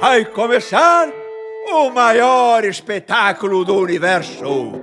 vai começar o maior espetáculo do universo.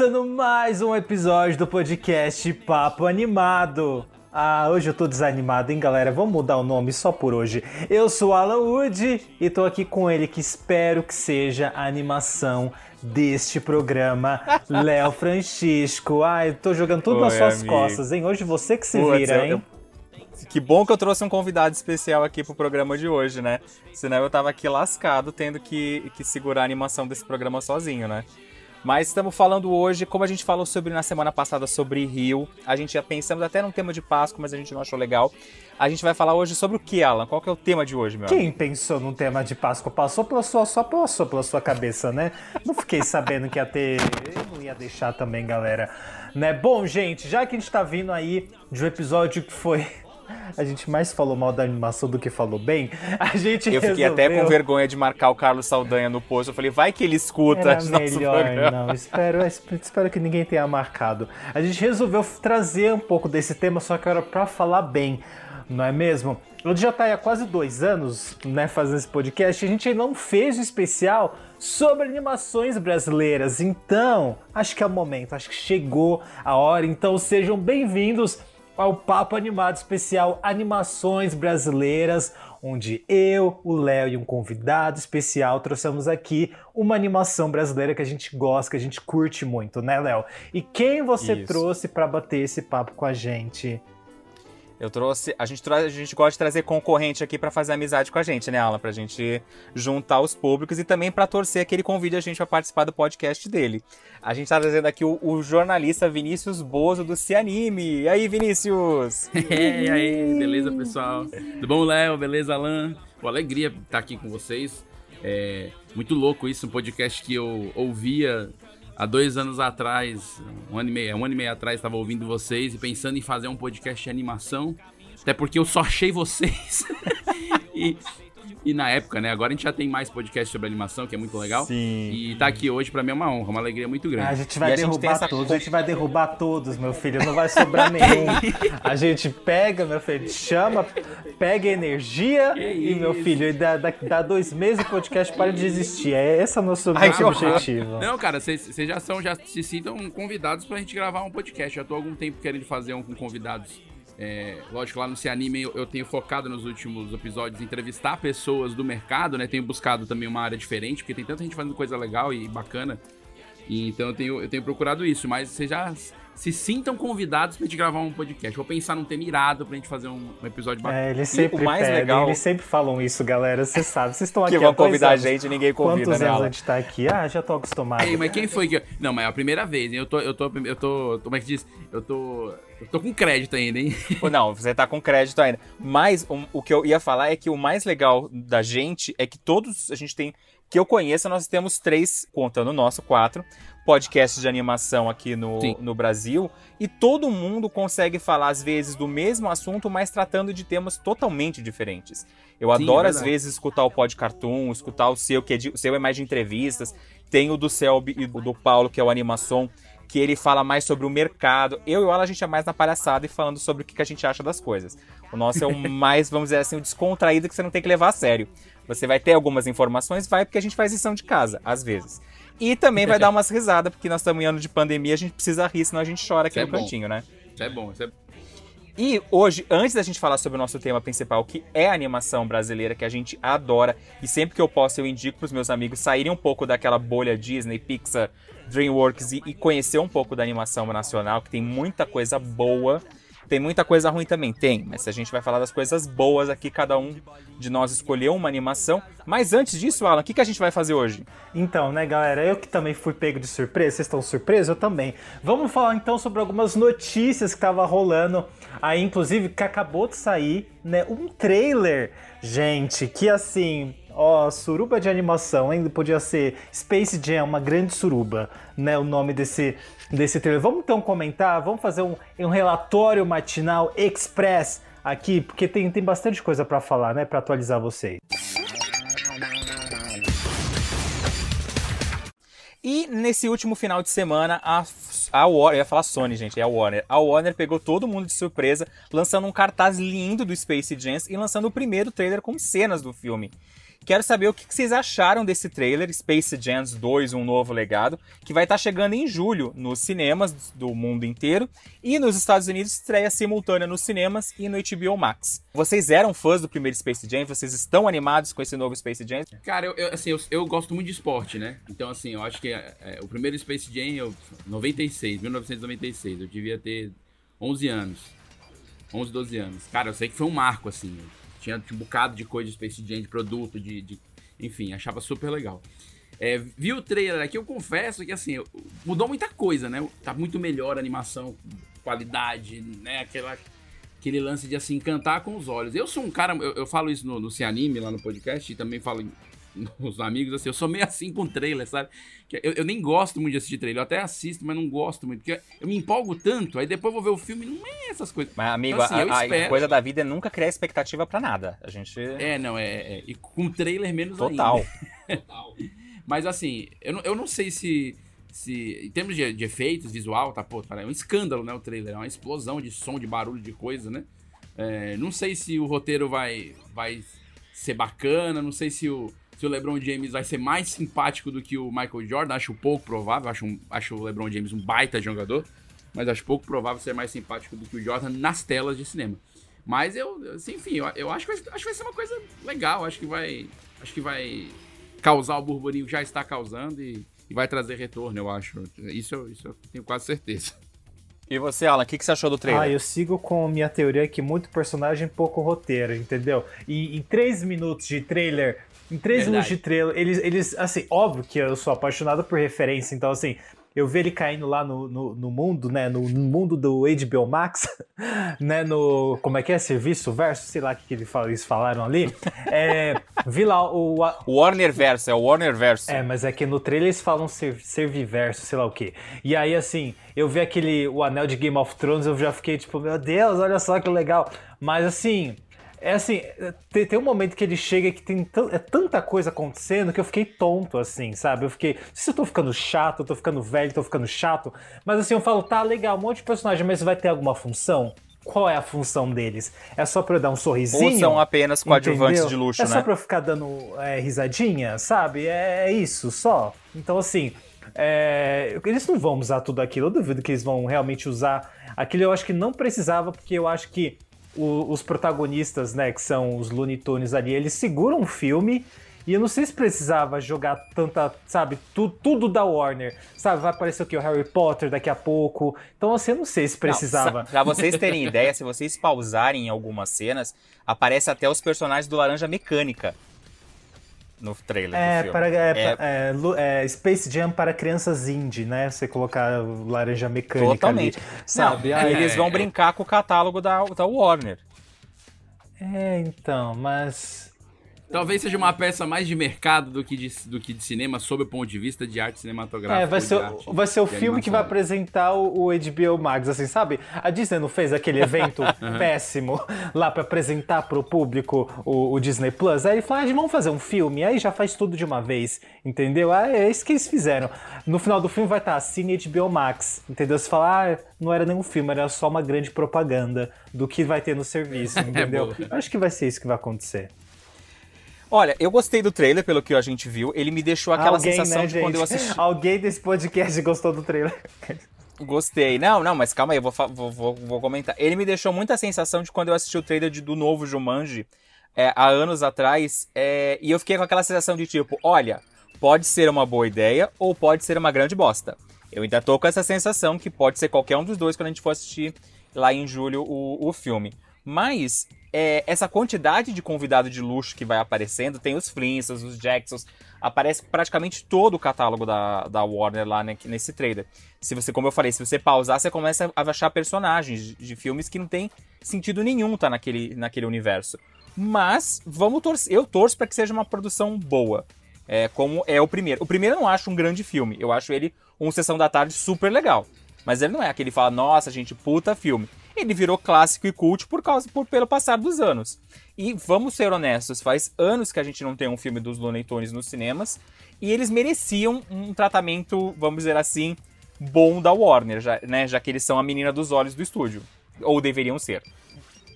Começando mais um episódio do podcast Papo Animado. Ah, hoje eu tô desanimado, hein, galera? Vamos mudar o nome só por hoje. Eu sou Alan Wood e tô aqui com ele, que espero que seja a animação deste programa, Léo Francisco. Ai, tô jogando tudo Oi, nas suas amigo. costas, hein? Hoje você que se Putz, vira, eu- hein? eu- Que bom que eu trouxe um convidado especial aqui pro programa de hoje, né? Senão eu tava aqui lascado tendo que, que segurar a animação desse programa sozinho, né? Mas estamos falando hoje, como a gente falou sobre na semana passada sobre Rio, a gente já pensamos até num tema de Páscoa, mas a gente não achou legal. A gente vai falar hoje sobre o que, Alan? Qual que é o tema de hoje, meu amigo? Quem pensou num tema de Páscoa passou pela sua, só passou pela sua cabeça, né? Não fiquei sabendo que ia ter. Eu não ia deixar também, galera. Né? Bom, gente, já que a gente tá vindo aí de um episódio que foi. A gente mais falou mal da animação do que falou bem. A gente Eu fiquei até com vergonha de marcar o Carlos Saldanha no post. Eu falei, vai que ele escuta Era melhor, programa. não. Espero, espero que ninguém tenha marcado. A gente resolveu trazer um pouco desse tema, só que era pra falar bem, não é mesmo? A gente já tá aí há quase dois anos, né, fazendo esse podcast, a gente não fez um especial sobre animações brasileiras. Então, acho que é o momento, acho que chegou a hora. Então, sejam bem-vindos ao Papo Animado Especial Animações Brasileiras, onde eu, o Léo e um convidado especial trouxemos aqui uma animação brasileira que a gente gosta, que a gente curte muito, né, Léo? E quem você Isso. trouxe para bater esse papo com a gente? Eu trouxe. A gente, a gente gosta de trazer concorrente aqui pra fazer amizade com a gente, né, Alan? Pra gente juntar os públicos e também pra torcer que ele convide a gente pra participar do podcast dele. A gente tá trazendo aqui o, o jornalista Vinícius Bozo do Cianime. E aí, Vinícius? e aí, beleza, pessoal? Tudo bom, Léo? Beleza, Alan? Pô, alegria estar aqui com vocês. É muito louco isso, um podcast que eu ouvia há dois anos atrás, um ano e meio, um ano e meio atrás, estava ouvindo vocês e pensando em fazer um podcast de animação, até porque eu só achei vocês. e, e na época, né? Agora a gente já tem mais podcast sobre animação, que é muito legal. Sim. E tá aqui hoje pra mim é uma honra, uma alegria muito grande. A gente E vai a gente derrubar todos, a gente vai derrubar todos, meu filho, não vai sobrar nenhum. A gente pega, meu filho, chama, pega energia e, meu filho, e dá, dá, dá dois meses o podcast para de existir. É esse é o nosso, Ai, nosso objetivo. Não, cara, vocês já são, já se sintam convidados pra gente gravar um podcast. Já tô há algum tempo querendo fazer um com convidados. É, lógico, lá no Se Anime eu, eu tenho focado nos últimos episódios em entrevistar pessoas do mercado, né? Tenho buscado também uma área diferente, porque tem tanta gente fazendo coisa legal e bacana. E, então eu tenho, eu tenho procurado isso, mas vocês já se sintam convidados pra gente gravar um podcast. Vou pensar num tema irado pra gente fazer um, um episódio bacana. É, eles sempre o mais pedem, legal- eles sempre falam isso, galera. Vocês sabem, vocês estão aqui Que vão convidar a anos. gente e ninguém convida, Quantos né, anos Alan? a gente tá aqui? Ah, já tô acostumado. Ei, mas quem foi que. Não, mas é a primeira vez, hein? Eu tô. Eu tô. Eu tô. Como é que diz? Eu tô. Eu tô com crédito ainda, hein? Ou Não, você tá com crédito ainda. Mas um- o que eu ia falar é que o mais legal da gente é que todos a gente tem. Que eu conheça, nós temos três, contando o nosso, quatro, podcasts de animação aqui no, Sim. no Brasil. E todo mundo consegue falar, às vezes, do mesmo assunto, mas tratando de temas totalmente diferentes. Eu Sim, adoro, é às vezes, escutar o Pod Cartoon, escutar o seu, que é de- o seu é mais de entrevistas. Tem o do Selby e o do Paulo, que é o Animação, que ele fala mais sobre o mercado. Eu e o Alan, a gente é mais na palhaçada e falando sobre o que que a gente acha das coisas. O nosso é o mais, vamos dizer assim, o descontraído que você não tem que levar a sério. Você vai ter algumas informações, vai, porque a gente faz lição de casa, às vezes. E também vai dar umas risadas, porque nós estamos em ano de pandemia, a gente precisa rir, senão a gente chora aqui Isso é no bom. cantinho, né? Isso é bom, isso é E hoje, antes da gente falar sobre o nosso tema principal, que é a animação brasileira, que a gente adora, e sempre que eu posso eu indico pros meus amigos saírem um pouco daquela bolha Disney, Pixar, DreamWorks e, e conhecer um pouco da animação nacional, que tem muita coisa boa. Tem muita coisa ruim também, tem, mas a gente vai falar das coisas boas aqui, cada um de nós escolheu uma animação. Mas antes disso, Alan, o que, que a gente vai fazer hoje? Então, né, galera, eu que também fui pego de surpresa, vocês estão surpresos? Eu também. Vamos falar então sobre algumas notícias que tava rolando aí, inclusive, que acabou de sair, né, um trailer, gente, que assim, ó, suruba de animação, ainda podia ser Space Jam, uma grande suruba, né, o nome desse desse trailer. Vamos então comentar, vamos fazer um, um relatório matinal express aqui, porque tem, tem bastante coisa para falar, né, para atualizar vocês. E nesse último final de semana, a, a Warner, ia falar Sony, gente, é a Warner. A Warner pegou todo mundo de surpresa, lançando um cartaz lindo do Space Jam e lançando o primeiro trailer com cenas do filme. Quero saber o que vocês acharam desse trailer, Space Jam 2, um novo legado, que vai estar chegando em julho nos cinemas do mundo inteiro e nos Estados Unidos estreia simultânea nos cinemas e no HBO Max. Vocês eram fãs do primeiro Space Jam? Vocês estão animados com esse novo Space Jam? Cara, eu, eu assim, eu, eu, gosto muito de esporte, né? Então, assim, eu acho que é, é, o primeiro Space Jam, eu, 96, 1996, eu devia ter 11 anos. 11, 12 anos. Cara, eu sei que foi um marco, assim. Tinha, um bocado de coisa de Space Jam, de produto, de, de enfim, achava super legal. É, vi o trailer aqui, eu confesso que assim, mudou muita coisa, né? Tá muito melhor a animação, qualidade, né? Aquela, aquele lance de assim, cantar com os olhos. Eu sou um cara, eu, eu falo isso no, no Anime, lá no podcast, e também falo os amigos, assim, eu sou meio assim com trailer, sabe? Eu, eu, nem gosto muito de assistir trailer, eu até assisto, mas não gosto muito, porque eu me empolgo tanto, aí depois vou ver o filme não é essas coisas. Mas, amigo, então, assim, a, a, coisa da vida é nunca criar expectativa para nada. A gente. É, não, é. é e com trailer menos Total. ainda. Total. mas assim, eu não, eu não sei se. Se, em termos de, de efeitos, visual, tá, pô, é um escândalo, né, o trailer, é uma explosão de som, de barulho, de coisa, né? É, não sei se o roteiro vai, vai ser bacana, não sei se o, se o LeBron James vai ser mais simpático do que o Michael Jordan, acho pouco provável, acho, um, acho o LeBron James um baita jogador, mas acho pouco provável ser mais simpático do que o Jordan nas telas de cinema. Mas eu, assim, enfim, eu, eu acho, que vai, acho que vai ser uma coisa legal, acho que vai, acho que vai causar o burburinho que já está causando e, e vai trazer retorno, eu acho. Isso, isso eu tenho quase certeza. E você, Alan, o que, que você achou do trailer? Ah, eu sigo com minha teoria que muito personagem, pouco roteiro, entendeu? E em três minutos de trailer em três minutos de trailer, eles, eles, assim, óbvio que eu sou apaixonado por referência, então, assim, eu ver ele caindo lá no, no, no mundo, né, no, no, mundo do HBO Max, né, no, como é que é, serviço verso, sei lá o que, que eles falaram ali, é, vi lá o... Warner Verso, é o Warner Verso. É, mas é que no trailer eles falam ser, serviverso, sei lá o que. E aí, assim, eu vi aquele, o anel de Game of Thrones, eu já fiquei tipo, meu Deus, olha só que legal. Mas, assim, é assim, tem, tem, um momento que ele chega que tem é tanta coisa acontecendo que eu fiquei tonto, assim, sabe? Eu fiquei. Não sei se eu tô ficando chato, eu tô ficando velho, tô ficando chato. Mas assim, eu falo, tá legal, um monte de personagem, mas vai ter alguma função? Qual é a função deles? É só pra eu dar um sorrisinho? Ou são apenas coadjuvantes de luxo, é né? É só pra eu ficar dando é, risadinha, sabe? É, é isso, só. Então, assim, é, eles não vão usar tudo aquilo. Eu duvido que eles vão realmente usar aquilo. Eu acho que não precisava, porque eu acho que o, os protagonistas, né, que são os Looney Tunes ali, eles seguram o filme. E eu não sei se precisava jogar tanta, sabe, tu, tudo da Warner. Sabe, vai aparecer o que? O Harry Potter daqui a pouco. Então, assim, eu não sei se precisava. Não, pra vocês terem ideia, se vocês pausarem algumas cenas, aparece até os personagens do Laranja Mecânica no trailer é. Para, é, é... É, é, Space Jam para crianças indie, né? Você colocar laranja mecânica Totalmente. ali, sabe? Não, Aí eles vão brincar com o catálogo da, da Warner. É, então, mas Talvez seja uma peça mais de mercado do que de, do que de cinema, sob o ponto de vista de arte cinematográfica. É, vai ser, vai ser o filme que vai apresentar o, o, HBO Max, assim, sabe? A Disney não fez aquele evento péssimo lá para apresentar pro público o, o, Disney Plus? Aí ele falou, ah, vamos fazer um filme, aí já faz tudo de uma vez, entendeu? Ah, é isso que eles fizeram. No final do filme vai estar Cine HBO Max, entendeu? Você fala, ah, não era nenhum filme, era só uma grande propaganda do que vai ter no serviço, é entendeu? é Acho que vai ser isso que vai acontecer. Olha, eu gostei do trailer, pelo que a gente viu. Ele me deixou aquela Alguém, sensação né, de gente? quando eu assisti. Alguém desse podcast gostou do trailer. Gostei. Não, não, mas calma aí, eu vou, vou, vou, vou comentar. Ele me deixou muita sensação de quando eu assisti o trailer de, do novo Jumanji é, há anos atrás. É, e eu fiquei com aquela sensação de tipo: olha, pode ser uma boa ideia ou pode ser uma grande bosta. Eu ainda tô com essa sensação que pode ser qualquer um dos dois quando a gente for assistir lá em julho o, o filme. Mas é, essa quantidade de convidado de luxo que vai aparecendo, tem os Flintstones, os Jacksons, aparece praticamente todo o catálogo da, da Warner lá nesse trailer. Se você, como eu falei, se você pausar, você começa a achar personagens de, de filmes que não tem sentido nenhum tá naquele, naquele universo. Mas vamos torcer, eu torço para que seja uma produção boa. É, como é o primeiro. O primeiro eu não acho um grande filme. Eu acho ele um Sessão da Tarde super legal. Mas ele não é aquele que fala, nossa, gente, puta filme ele virou clássico e cult por causa por, pelo passar dos anos. E vamos ser honestos, faz anos que a gente não tem um filme dos Looney Tunes nos cinemas e eles mereciam um tratamento, vamos dizer assim, bom da Warner, já, né, já que eles são a menina dos olhos do estúdio, ou deveriam ser.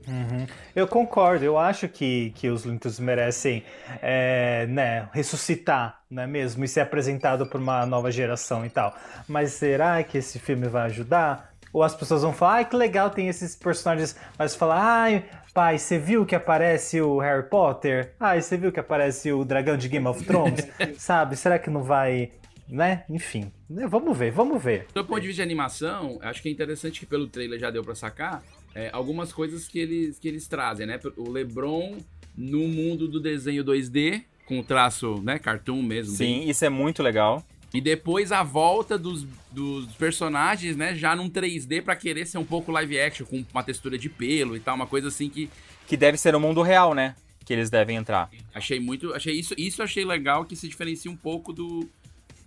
Uhum. Eu concordo, eu acho que, que os Lintos merecem é, né, ressuscitar, não é mesmo? E ser apresentado por uma nova geração e tal. Mas será que esse filme vai ajudar? Ou as pessoas vão falar, ai que legal tem esses personagens, mas falar, ai pai, você viu que aparece o Harry Potter? Ai, você viu que aparece o dragão de Game of Thrones? Sabe? Será que não vai né? Enfim, né, vamos ver, vamos ver. Do ponto de vista de animação, acho que é interessante que pelo trailer já deu para sacar é, algumas coisas que eles, que eles trazem, né? O LeBron no mundo do desenho 2D, com traço, né, cartoon mesmo. Sim, bem... isso é muito legal. E depois a volta dos, dos personagens, né, já num 3D para querer ser um pouco live action, com uma textura de pelo e tal, uma coisa assim que. Que deve ser o mundo real, né? Que eles devem entrar. Achei muito. Achei isso, isso achei legal que se diferencia um pouco do,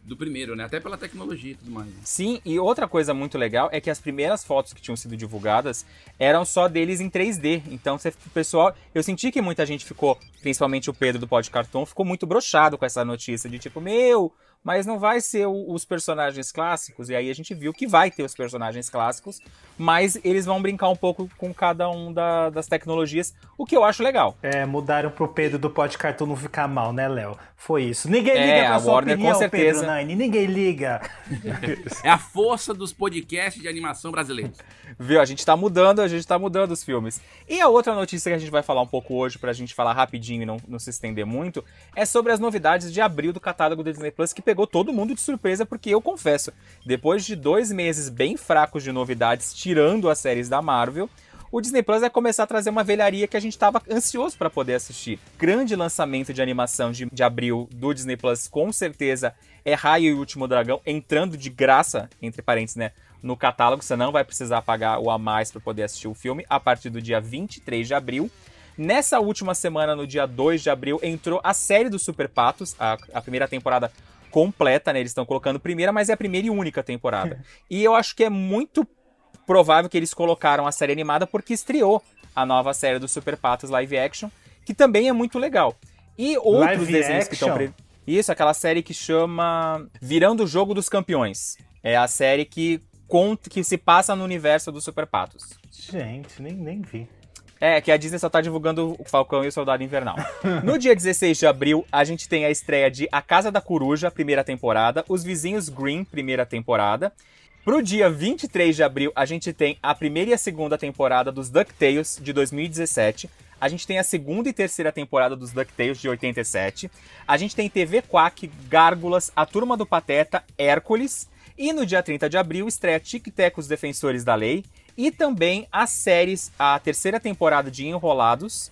do primeiro, né? Até pela tecnologia e tudo mais. Né? Sim, e outra coisa muito legal é que as primeiras fotos que tinham sido divulgadas eram só deles em 3D. Então, você, o pessoal, eu senti que muita gente ficou, principalmente o Pedro do Pod Cartão, ficou muito brochado com essa notícia de tipo, meu, mas não vai ser o, os personagens clássicos. E aí a gente viu que vai ter os personagens clássicos, mas eles vão brincar um pouco com cada um da, das tecnologias, o que eu acho legal. É, mudaram pro Pedro do Pod Cartoon não ficar mal, né, Léo? Foi isso. Ninguém liga é, pra sua Warner, opinião, com certeza. Pedro Nine. Ninguém liga. é a força dos podcasts de animação brasileiros. Viu? A gente tá mudando, a gente tá mudando os filmes. E a outra notícia que a gente vai falar um pouco hoje, pra gente falar rapidinho e não, não se estender muito, é sobre as novidades de abril do catálogo do Disney Plus, que pegou todo mundo de surpresa, porque eu confesso, depois de dois meses bem fracos de novidades, tirando as séries da Marvel, o Disney Plus vai começar a trazer uma velharia que a gente estava ansioso para poder assistir. Grande lançamento de animação de, de abril do Disney Plus, com certeza, é Raio e o Último Dragão, entrando de graça, entre parênteses, né? No catálogo, você não vai precisar pagar o a mais para poder assistir o filme a partir do dia 23 de abril. Nessa última semana, no dia 2 de abril, entrou a série dos Super Patos, a, a primeira temporada completa, né? Eles estão colocando primeira, mas é a primeira e única temporada. e eu acho que é muito provável que eles colocaram a série animada porque estreou a nova série do Super Patos live action, que também é muito legal. E outros live desenhos action? que estão pre... Isso, aquela série que chama Virando o Jogo dos Campeões. É a série que conta que se passa no universo dos Super Patos. Gente, nem, nem vi. É, que a Disney só tá divulgando o Falcão e o Soldado Invernal. no dia 16 de abril, a gente tem a estreia de A Casa da Coruja, primeira temporada, Os Vizinhos Green, primeira temporada. Pro dia 23 de abril, a gente tem a primeira e a segunda temporada dos DuckTales de 2017. A gente tem a segunda e terceira temporada dos DuckTales de 87. A gente tem TV Quack, Gárgulas, A Turma do Pateta, Hércules. E no dia 30 de abril, estreia Tic Tac, Os Defensores da Lei e também as séries, a terceira temporada de Enrolados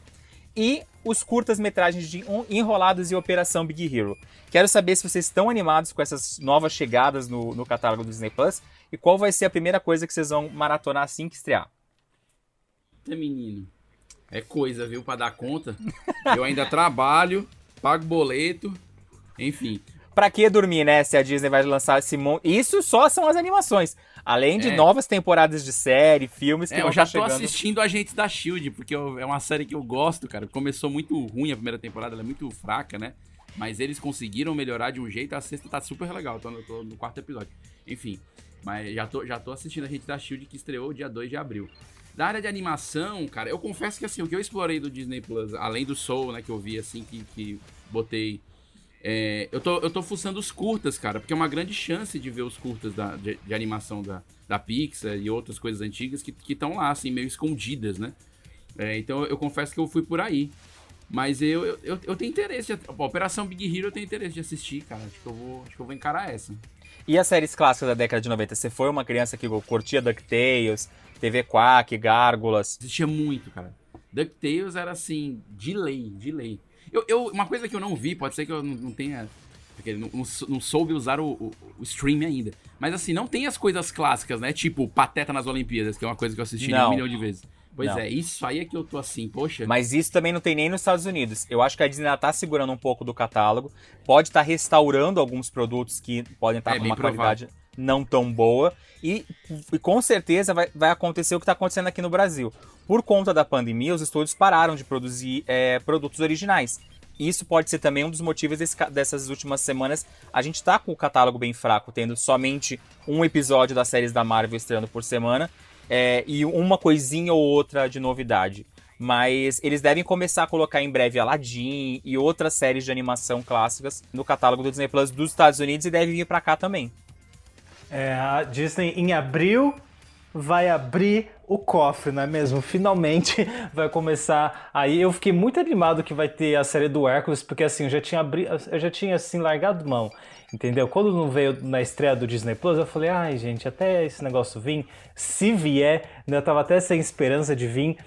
e os curtas-metragens de Enrolados e Operação Big Hero. Quero saber se vocês estão animados com essas novas chegadas no, no catálogo do Disney Plus e qual vai ser a primeira coisa que vocês vão maratonar assim que estrear. É menino, é coisa, viu, para dar conta. Eu ainda trabalho, pago boleto, enfim. Pra que dormir, né? Se a Disney vai lançar esse monte. Isso só são as animações. Além de é. novas temporadas de série, filmes que é, eu já tá tô chegando. assistindo Agentes da Shield, porque eu, é uma série que eu gosto, cara. Começou muito ruim a primeira temporada, ela é muito fraca, né? Mas eles conseguiram melhorar de um jeito, a sexta tá super legal. Tô no, tô no quarto episódio. Enfim, mas já tô, já tô assistindo Agentes da Shield que estreou dia 2 de abril. Da área de animação, cara, eu confesso que assim, o que eu explorei do Disney Plus, além do Soul, né, que eu vi assim, que, que botei é, eu, tô, eu tô fuçando os curtas, cara, porque é uma grande chance de ver os curtas da, de, de animação da, da Pixar e outras coisas antigas que estão lá, assim, meio escondidas, né? É, então eu, eu, confesso que eu fui por aí. Mas eu, eu, eu tenho interesse. De, Operação Big Hero eu tenho interesse de assistir, cara. Acho que eu vou, acho que eu vou encarar essa. E as séries clássicas da década de 90? Você foi uma criança que curtia DuckTales, TV Quack, Gárgulas? Existia muito, cara. DuckTales era assim, de lei, de lei. Eu, eu, uma coisa que eu não vi, pode ser que eu não, não tenha. Porque não, não, não soube usar o, o, o, stream ainda. Mas assim, não tem as coisas clássicas, né? Tipo, Pateta nas Olimpíadas, que é uma coisa que eu assisti um milhão de vezes. Pois não. é, isso aí é que eu tô assim, poxa. Mas isso também não tem nem nos Estados Unidos. Eu acho que a Disney tá segurando um pouco do catálogo. Pode estar tá restaurando alguns produtos que podem estar tá é, com uma provável. qualidade não tão boa. E, e com certeza vai, vai, acontecer o que está acontecendo aqui no Brasil. Por conta da pandemia, os estúdios pararam de produzir é, produtos originais. Isso pode ser também um dos motivos desse, dessas últimas semanas. A gente está com o catálogo bem fraco, tendo somente um episódio das séries da Marvel estreando por semana é, e uma coisinha ou outra de novidade. Mas eles devem começar a colocar em breve Aladdin e outras séries de animação clássicas no catálogo do Disney Plus dos Estados Unidos e devem vir para cá também. É, a Disney em abril vai abrir o cofre, não é mesmo? Finalmente vai começar. Aí eu fiquei muito animado que vai ter a série do Hércules, porque assim, eu já tinha abri... eu já tinha assim largado mão, entendeu? Quando não veio na estreia do Disney Plus, eu falei: "Ai, gente, até esse negócio vir, se vier, né, eu tava até sem esperança de vir".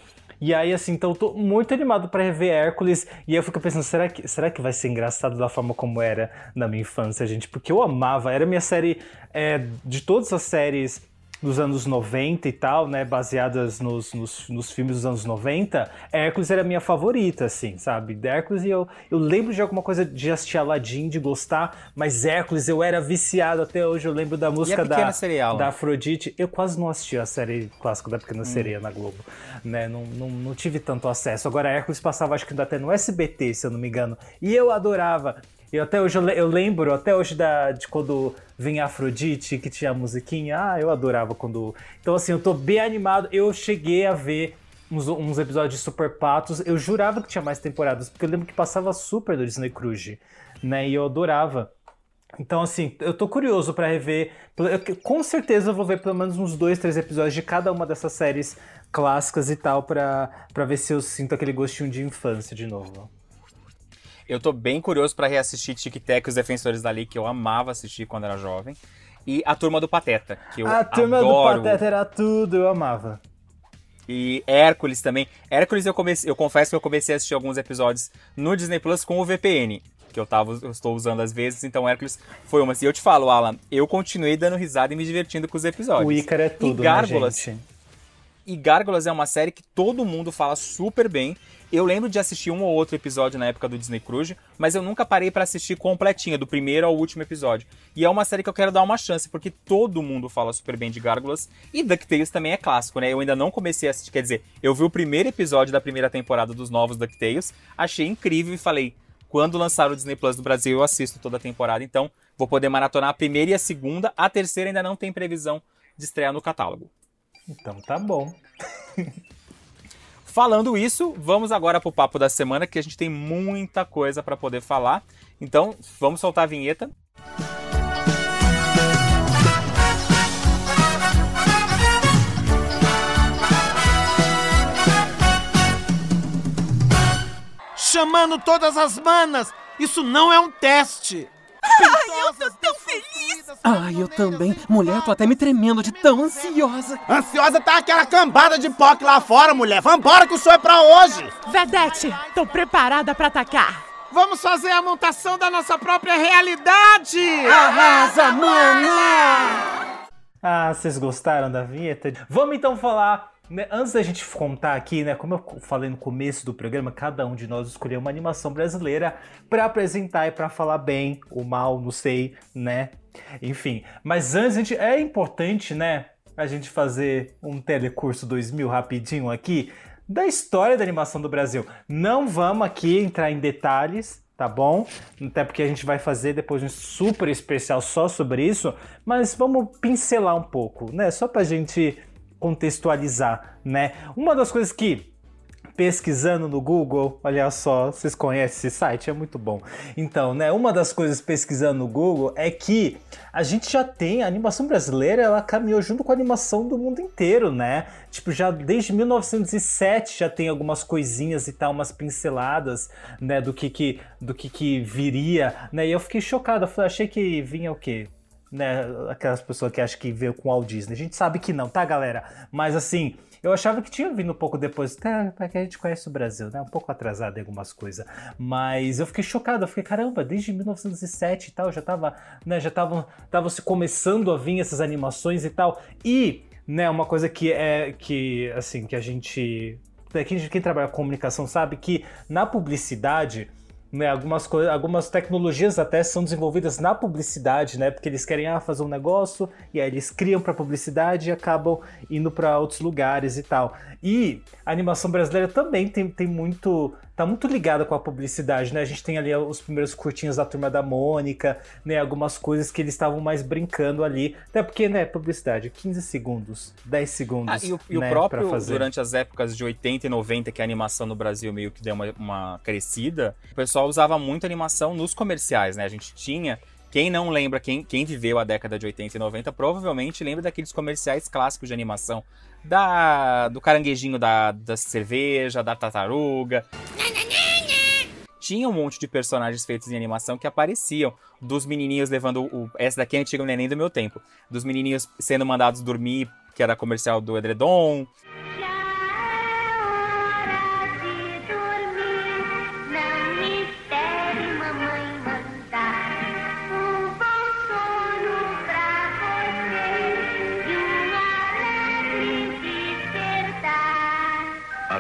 E aí, assim, então eu tô muito animado para rever Hércules. E eu fico pensando, será que, será que vai ser engraçado da forma como era na minha infância, gente? Porque eu amava, era minha série é, de todas as séries dos anos 90 e tal, né, baseadas nos, nos, nos, filmes dos anos 90, Hércules era a minha favorita, assim, sabe? Hércules e eu, eu lembro de alguma coisa de assistir Aladdin, de gostar, mas Hércules eu era viciado até hoje, eu lembro da música da, Sereia, da Afrodite. Eu quase não assisti a série clássica da Pequena hum. Sereia na Globo, né, não, não, não tive tanto acesso. Agora Hércules passava acho que até no SBT, se eu não me engano, e eu adorava. E até hoje eu, lembro, até hoje da, de quando vinha Afrodite, que tinha a musiquinha. Ah, eu adorava quando. Então, assim, eu tô bem animado. Eu cheguei a ver uns, uns episódios de Super Patos. Eu jurava que tinha mais temporadas, porque eu lembro que passava super do Disney Cruise, né? E eu adorava. Então, assim, eu tô curioso para rever. Eu, com certeza eu vou ver pelo menos uns dois, três episódios de cada uma dessas séries clássicas e tal, pra ver se eu sinto aquele gostinho de infância de novo. Eu tô bem curioso para reassistir Tic Tac e os Defensores da Lei, que eu amava assistir quando era jovem. E a Turma do Pateta, que eu A Turma adoro. do Pateta era tudo, eu amava. E Hércules também. Hércules eu comecei, eu confesso que eu comecei a assistir alguns episódios no Disney Plus com o VPN, que eu tava, eu estou usando às vezes, então Hércules foi uma. E eu te falo, Alan, eu continuei dando risada e me divertindo com os episódios. O Ícaro é tudo, e Gárgulas, né, gente? E Gárgulas é uma série que todo mundo fala super bem. Eu lembro de assistir um ou outro episódio na época do Disney Cruise, mas eu nunca parei para assistir completinha, do primeiro ao último episódio. E é uma série que eu quero dar uma chance, porque todo mundo fala super bem de Gárgulas. E DuckTales também é clássico, né? Eu ainda não comecei a assistir, quer dizer, eu vi o primeiro episódio da primeira temporada dos novos DuckTales, achei incrível e falei, quando lançar o Disney Plus no Brasil, eu assisto toda a temporada, então vou poder maratonar a primeira e a segunda. A terceira ainda não tem previsão de estrear no catálogo. Então tá bom. Falando isso, vamos agora pro papo da semana, que a gente tem muita coisa para poder falar. Então, vamos soltar a vinheta. Chamando todas as manas! Isso não é um teste! Ai, eu tô tão! Ai, eu também. Mulher, tô até me tremendo de tão ansiosa. Ansiosa tá aquela cambada de POC lá fora, mulher. Vambora que o show é pra hoje! Vedete, tô preparada pra atacar. Vamos fazer a montação da nossa própria realidade! Arrasa, mana! Ah, vocês gostaram da vinheta? Vamos então falar né, Antes da gente contar aqui, né, como eu falei no começo do programa, cada um de nós escolheu uma animação brasileira para apresentar e para falar bem, o mal, não sei, né? Enfim, mas antes gente, é importante, né, a gente fazer um telecurso 2000 rapidinho aqui da história da animação do Brasil. Não vamos aqui entrar em detalhes, tá bom? Até porque a gente vai fazer depois um super especial só sobre isso, mas vamos pincelar um pouco, né? Só pra gente contextualizar, né? Uma das coisas que pesquisando no Google, olha só, vocês conhecem esse site, é muito bom. Então, né, uma das coisas pesquisando no Google é que a gente já tem a animação brasileira, ela caminhou junto com a animação do mundo inteiro, né? Tipo, já desde 1907 já tem algumas coisinhas e tal, umas pinceladas, né, do que que do que que viria, né? E eu fiquei chocado, eu achei que vinha o quê? né? Aquelas pessoas que acham que veio com o Walt Disney. A gente sabe que não, tá, galera? Mas assim, eu achava que tinha vindo um pouco depois, até porque a gente conhece o Brasil, né? Um pouco atrasado em algumas coisas. Mas eu fiquei chocado, eu fiquei, caramba, desde 1907 e tal, já tava, né? Já tava, tava se começando a vir essas animações e tal. E, né, uma coisa que é que assim, que a gente quem, quem trabalha com comunicação sabe que na publicidade né, algumas, coisas, algumas tecnologias até são desenvolvidas na publicidade, né? Porque eles querem ah, fazer um negócio e aí eles criam para publicidade e acabam indo para outros lugares e tal. E a animação brasileira também tem, tem muito tá muito ligada com a publicidade, né? A gente tem ali os primeiros curtinhos da Turma da Mônica, né? Algumas coisas que eles estavam mais brincando ali. Até porque, né, publicidade, 15 segundos, 10 segundos. Ah, e o, e né, o próprio, durante as épocas de 80 e 90, que a animação no Brasil meio que deu uma, uma crescida, o pessoal usava muito animação nos comerciais, né? A gente tinha quem não lembra, quem, quem viveu a década de 80 e 90, provavelmente lembra daqueles comerciais clássicos de animação. Da, do caranguejinho da, da cerveja, da tartaruga. Tinha um monte de personagens feitos em animação que apareciam. Dos menininhos levando o. Essa daqui é antiga neném do meu tempo. Dos menininhos sendo mandados dormir, que era comercial do Edredom.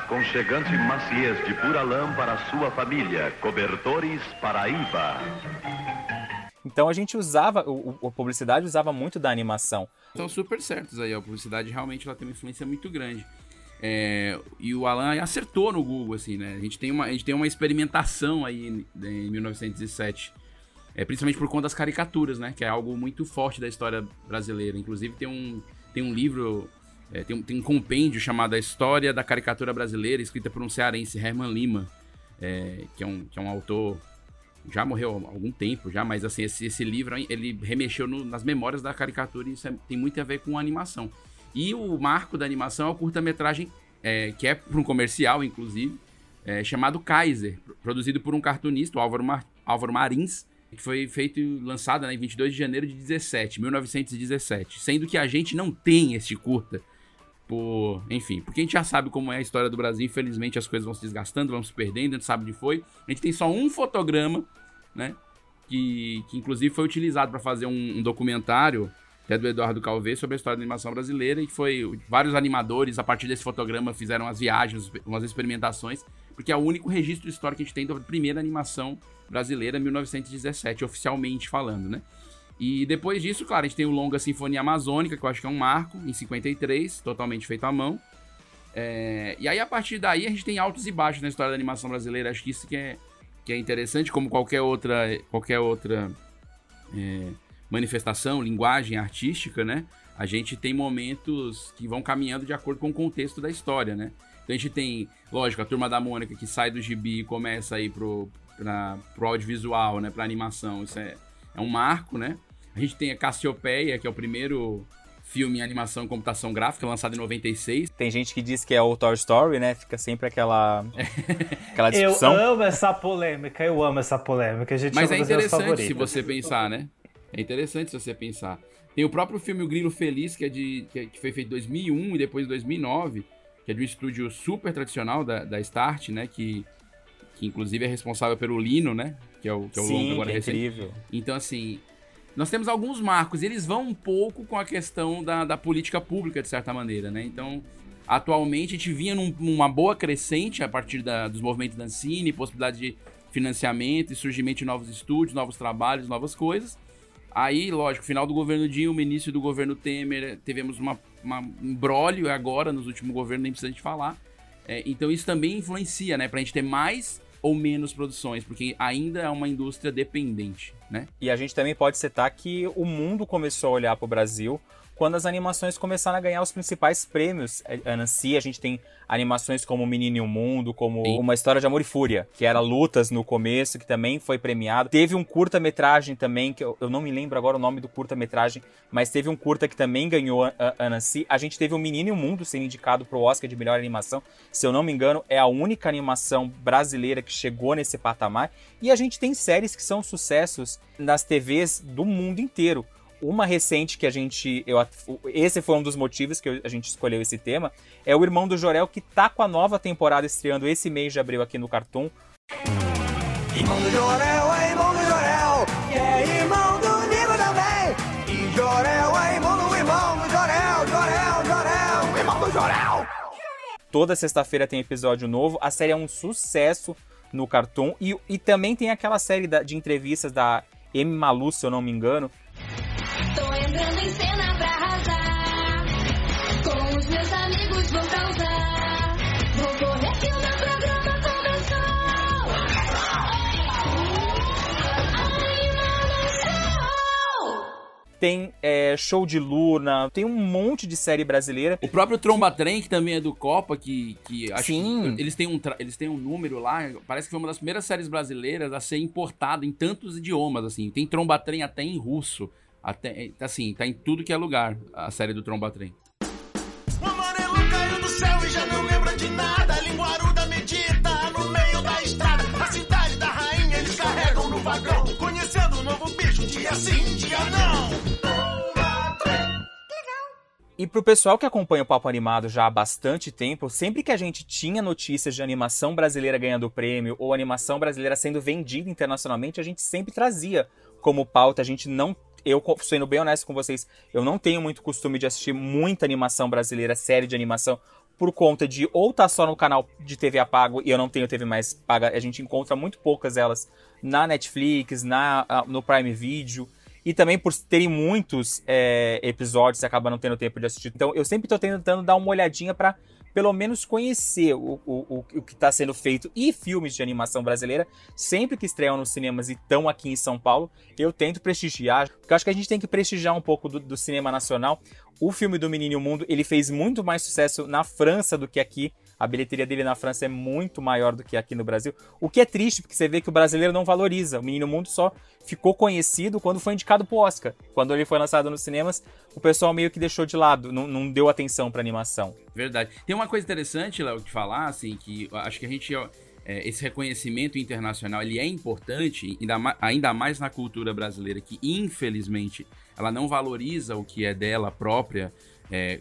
Aconchegante maciez de pura lã para a sua família. Cobertores Paraíba. Então a gente usava, o, a publicidade usava muito da animação. Estão super certos aí, a publicidade realmente ela tem uma influência muito grande. É, e o Alan acertou no Google, assim, né? A gente tem uma, a gente tem uma experimentação aí em 1907. É, principalmente por conta das caricaturas, né? Que é algo muito forte da história brasileira. Inclusive tem um, tem um livro é, tem, um, tem um compêndio chamado A História da Caricatura Brasileira, escrita por um cearense, Herman Lima, é, que, é um, que é um autor. Já morreu há algum tempo, já, mas assim, esse, esse livro ele remexeu no, nas memórias da caricatura e isso é, tem muito a ver com a animação. E o marco da animação é o curta-metragem, é, que é para um comercial, inclusive, é, chamado Kaiser, produzido por um cartunista, o Álvaro, Mar, Álvaro Marins, que foi feito e lançado né, em 22 de janeiro de 17, 1917. Sendo que a gente não tem este curta por. Enfim, porque a gente já sabe como é a história do Brasil. Infelizmente, as coisas vão se desgastando, vão se perdendo, a gente sabe onde foi. A gente tem só um fotograma, né? Que, que inclusive foi utilizado para fazer um, um, documentário, até do Eduardo Calvê, sobre a história da animação brasileira. E foi. Vários animadores, a partir desse fotograma, fizeram as viagens, umas experimentações, porque é o único registro histórico que a gente tem da primeira animação brasileira, 1917, oficialmente falando, né? E depois disso, claro, a gente tem o longa Sinfonia Amazônica, que eu acho que é um marco, em 53, totalmente feito à mão. É, e aí, a partir daí, a gente tem altos e baixos na história da animação brasileira. Acho que isso que é, que é interessante, como qualquer outra, qualquer outra é, manifestação, linguagem artística, né? A gente tem momentos que vão caminhando de acordo com o contexto da história, né? Então a gente tem, lógico, a Turma da Mônica que sai do gibi e começa aí pro, pra, pro audiovisual, né? Pra animação. Isso é, é um marco, né? A gente tem a Cassiopeia, que é o primeiro filme em animação e computação gráfica, lançado em 96. Tem gente que diz que é o Toy Story, né? Fica sempre aquela, aquela discussão. Eu amo essa polêmica, eu amo essa polêmica. A gente Mas é interessante se você pensar, né? É interessante se você pensar. Tem o próprio filme O Grilo Feliz, que, é de, que, é, que foi feito em 2001 e depois em 2009, que é de um estúdio super tradicional da, da Start, né? Que, que inclusive é responsável pelo Lino, né? Que é o, que é o Sim, longo agora que é recente. incrível. Então, assim, nós temos alguns marcos, eles vão um pouco com a questão da, da política pública, de certa maneira, né? Então, atualmente, a gente vinha num, numa boa crescente a partir da, dos movimentos da Ancine, possibilidade de financiamento e surgimento de novos estúdios, novos trabalhos, novas coisas. Aí, lógico, final do governo Dilma, início do governo Temer, tivemos uma, uma um embrólio agora, nos últimos governos, nem precisa a gente falar. É, então isso também influencia, né? Pra gente ter mais ou menos produções, porque ainda é uma indústria dependente, né? E a gente também pode citar que o mundo começou a olhar para o Brasil quando as animações começaram a ganhar os principais prêmios. A Nancy, a gente tem animações como Menino e o Mundo, como Sim. Uma História de Amor e Fúria, que era Lutas no começo, que também foi premiado. Teve um curta-metragem também, que eu, eu não me lembro agora o nome do curta-metragem, mas teve um curta que também ganhou a, a, a Nancy. A gente teve o Menino e o Mundo sendo indicado pro Oscar de melhor animação. Se eu não me engano, é a única animação brasileira que chegou nesse patamar. E a gente tem séries que são sucessos nas TVs do mundo inteiro. Uma recente que a gente. Eu, esse foi um dos motivos que a gente escolheu esse tema. É o Irmão do Jorel, que tá com a nova temporada estreando esse mês de abril aqui no Cartoon. Irmão do Jorel, é irmão do Jorel, que é irmão do Nigo também. E Jorel é irmão do irmão do Jorel, Jorel, Jorel, irmão do Jorel. Toda sexta-feira tem episódio novo. A série é um sucesso no Cartoon. E, e também tem aquela série da, de entrevistas da M. Malu, se eu não me engano, Tô entrando em cena pra arrasar. Com os meus amigos vou causar. Vou correr que o meu programa começou. tem é, show de Luna, tem um monte de série brasileira. O próprio Tromba Trem, que também é do Copa, que, que acho Sim. que eles têm, um, tra- eles têm um número lá, parece que foi uma das primeiras séries brasileiras a ser importada em tantos idiomas, assim. Tem Tromba Trem até em russo, até, assim, tá em tudo que é lugar, a série do Tromba Trem. O amarelo caiu do céu e já não lembra de nada. Linguaruda medita no meio da estrada. A cidade da rainha eles carregam no vagão. Conhecendo um novo bicho, dia sim, dia não. E pro pessoal que acompanha o Papo Animado já há bastante tempo, sempre que a gente tinha notícias de animação brasileira ganhando prêmio ou animação brasileira sendo vendida internacionalmente, a gente sempre trazia como pauta. A gente não. Eu, sendo bem honesto com vocês, eu não tenho muito costume de assistir muita animação brasileira, série de animação, por conta de ou tá só no canal de TV a pago e eu não tenho TV mais paga. A gente encontra muito poucas elas na Netflix, na, no Prime Video. E também por terem muitos é, episódios, acaba não tendo tempo de assistir. Então eu sempre tô tentando dar uma olhadinha pra pelo menos conhecer o, o, o, que está sendo feito e filmes de animação brasileira, sempre que estreiam nos cinemas e estão aqui em São Paulo, eu tento prestigiar, porque acho que a gente tem que prestigiar um pouco do, do cinema nacional. O filme do Menino e o Mundo, ele fez muito mais sucesso na França do que aqui. A bilheteria dele na França é muito maior do que aqui no Brasil. O que é triste, porque você vê que o brasileiro não valoriza. O Menino Mundo só ficou conhecido quando foi indicado pro Oscar. Quando ele foi lançado nos cinemas, o pessoal meio que deixou de lado, não, não deu atenção pra animação. Verdade. Tem uma coisa interessante, Léo, de falar, assim, que acho que a gente. ó, é, esse reconhecimento internacional ele é importante, ainda, ma- ainda mais na cultura brasileira, que infelizmente ela não valoriza o que é dela própria é,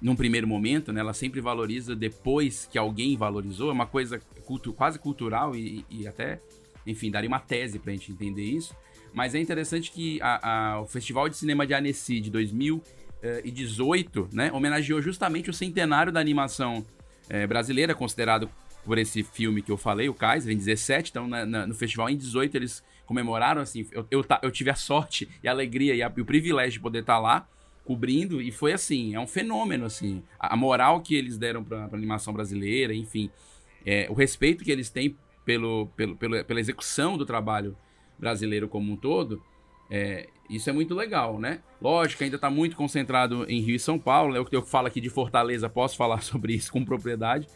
num primeiro momento, né? Ela sempre valoriza depois que alguém valorizou. É uma coisa cultu quase cultural e, e até, enfim, daria uma tese pra gente entender isso. Mas é interessante que a- a- o Festival de Cinema de Annecy de 2018, né, homenageou justamente o centenário da animação eh, brasileira, considerado por esse filme que eu falei, o Kaiser, em 17. Então, na- na- no festival em 18, eles comemoraram, assim, eu, eu, eu tive a sorte e a alegria e, a- e o privilégio de poder estar lá cobrindo, e foi assim, é um fenômeno, assim, a, a moral que eles deram pra, pra animação brasileira, enfim, é, o respeito que eles têm pelo, pelo, pelo- pela execução do trabalho brasileiro como um todo, é, isso é muito legal, né? Lógico, ainda está muito concentrado em Rio e São Paulo, né? O que eu falo aqui de Fortaleza, posso falar sobre isso com propriedade.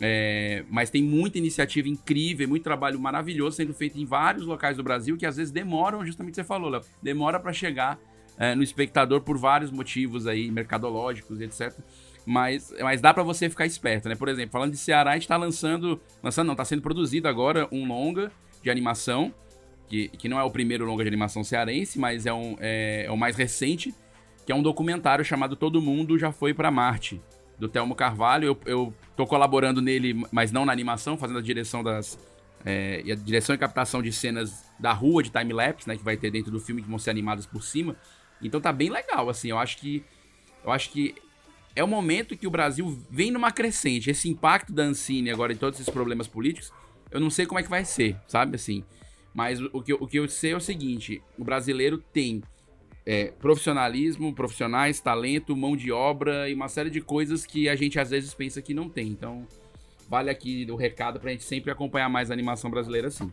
É, mas tem muita iniciativa incrível, muito trabalho maravilhoso sendo feito em vários locais do Brasil que às vezes demoram, justamente você falou, Léo, demora para chegar é, no espectador por vários motivos aí, mercadológicos, etc. Mas, mas dá para você ficar esperto, né? Por exemplo, falando de Ceará, a gente tá lançando, lançando não, tá sendo produzido agora um longa de animação, que, que não é o primeiro longa de animação cearense, mas é, um, é, é o mais recente, que é um documentário chamado Todo Mundo Já Foi Pra Marte, do Telmo Carvalho. Eu, eu tô colaborando nele, mas não na animação, fazendo a direção das. é, a direção e captação de cenas da rua de time-lapse, né? Que vai ter dentro do filme que vão ser animadas por cima. Então tá bem legal, assim. Eu acho que. Eu acho que é o momento que o Brasil vem numa crescente. Esse impacto da Ancine agora em todos esses problemas políticos, eu não sei como é que vai ser, sabe? Assim. Mas o que, eu- o que eu sei é o seguinte: o brasileiro tem é, profissionalismo, profissionais, talento, mão de obra e uma série de coisas que a gente às vezes pensa que não tem. Então, vale aqui o recado pra gente sempre acompanhar mais a animação brasileira assim.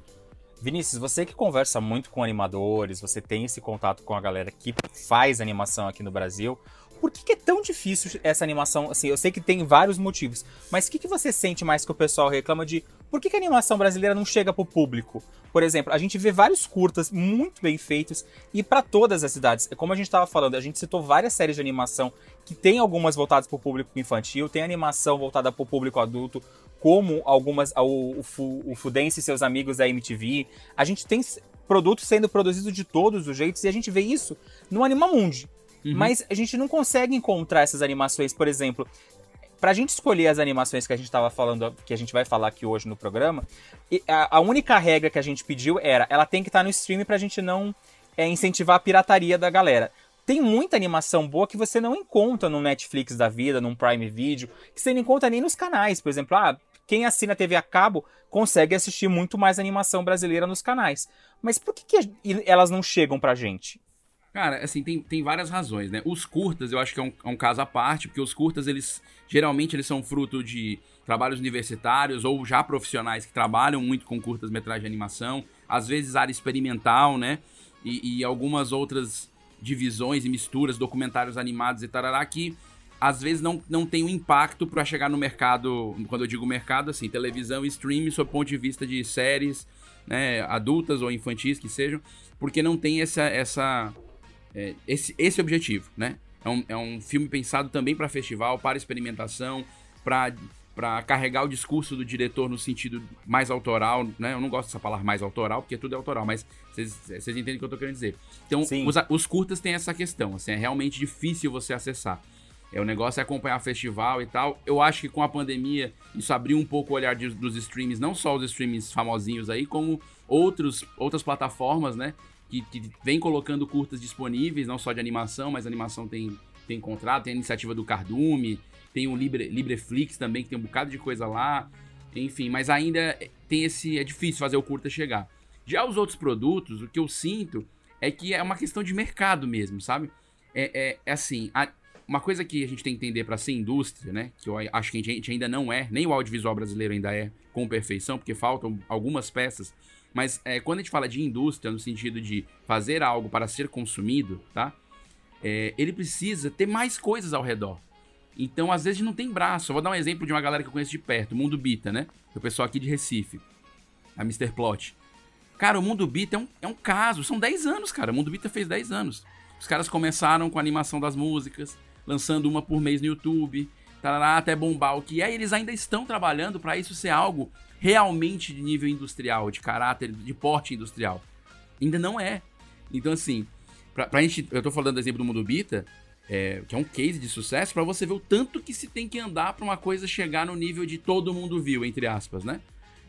Vinícius, você que conversa muito com animadores, você tem esse contato com a galera que faz animação aqui no Brasil. Por que, que é tão difícil essa animação? Assim, eu sei que tem vários motivos, mas o que, que você sente mais que o pessoal reclama de por que, que a animação brasileira não chega pro público? Por exemplo, a gente vê vários curtas muito bem feitos e para todas as idades. É Como a gente estava falando, a gente citou várias séries de animação que tem algumas voltadas pro público infantil, tem animação voltada pro público adulto, como algumas o, o, o Fudense e seus amigos da MTV. A gente tem produtos sendo produzidos de todos os jeitos, e a gente vê isso no Animamundi. Uhum. Mas a gente não consegue encontrar essas animações, por exemplo. Pra gente escolher as animações que a gente tava falando, que a gente vai falar aqui hoje no programa, a, a única regra que a gente pediu era ela tem que estar no stream pra gente não é, incentivar a pirataria da galera. Tem muita animação boa que você não encontra no Netflix da vida, num Prime Video, que você não encontra nem nos canais. Por exemplo, ah, quem assina TV a cabo consegue assistir muito mais animação brasileira nos canais. Mas por que, que elas não chegam pra gente? Cara, assim, tem, tem várias razões, né? Os curtas, eu acho que é um, é um caso à parte, porque os curtas, eles geralmente eles são fruto de trabalhos universitários ou já profissionais que trabalham muito com curtas-metragens de animação, às vezes área experimental, né? E, e algumas outras divisões e misturas, documentários animados e tarará, que às vezes não, não tem um impacto para chegar no mercado, quando eu digo mercado, assim, televisão e streaming, sob ponto de vista de séries, né, adultas ou infantis que sejam, porque não tem essa, essa é, esse, esse objetivo, né? É um, é um filme pensado também para festival, para experimentação, para para carregar o discurso do diretor no sentido mais autoral, né? Eu não gosto dessa palavra mais autoral, porque tudo é autoral, mas vocês entendem o que eu tô querendo dizer. Então, os, os, curtas têm essa questão, assim, é realmente difícil você acessar. É, o negócio é acompanhar festival e tal. Eu acho que com a pandemia isso abriu um pouco o olhar de, dos streams, não só os streams famosinhos aí, como outros, outras plataformas, né? que, que vem colocando curtas disponíveis, não só de animação, mas animação tem, tem contrato, tem a iniciativa do Cardume, tem o Libre, Libreflix também, que tem um bocado de coisa lá. Enfim, mas ainda tem esse. É difícil fazer o curta chegar. Já os outros produtos, o que eu sinto é que é uma questão de mercado mesmo, sabe? É, é, é assim, a, uma coisa que a gente tem que entender para ser indústria, né? Que eu acho que a gente ainda não é, nem o audiovisual brasileiro ainda é com perfeição, porque faltam algumas peças mas é, quando a gente fala de indústria, no sentido de fazer algo para ser consumido, tá? É, ele precisa ter mais coisas ao redor. Então, às vezes, não tem braço. Eu vou dar um exemplo de uma galera que eu conheço de perto, o Mundo Bita, né? O pessoal aqui de Recife, a Mr. Plot. Cara, o Mundo Bita é um, é um caso. São 10 anos, cara. O Mundo Bita fez 10 anos. Os caras começaram com a animação das músicas, lançando uma por mês no YouTube, tarará, até bombar o que é. E eles ainda estão trabalhando para isso ser algo realmente de nível industrial, de caráter, de porte industrial. Ainda não é. Então, assim, pra, pra gente. Eu tô falando do exemplo do Mundo Bita, é, que é um case de sucesso, para você ver o tanto que se tem que andar para uma coisa chegar no nível de todo mundo viu, entre aspas, né?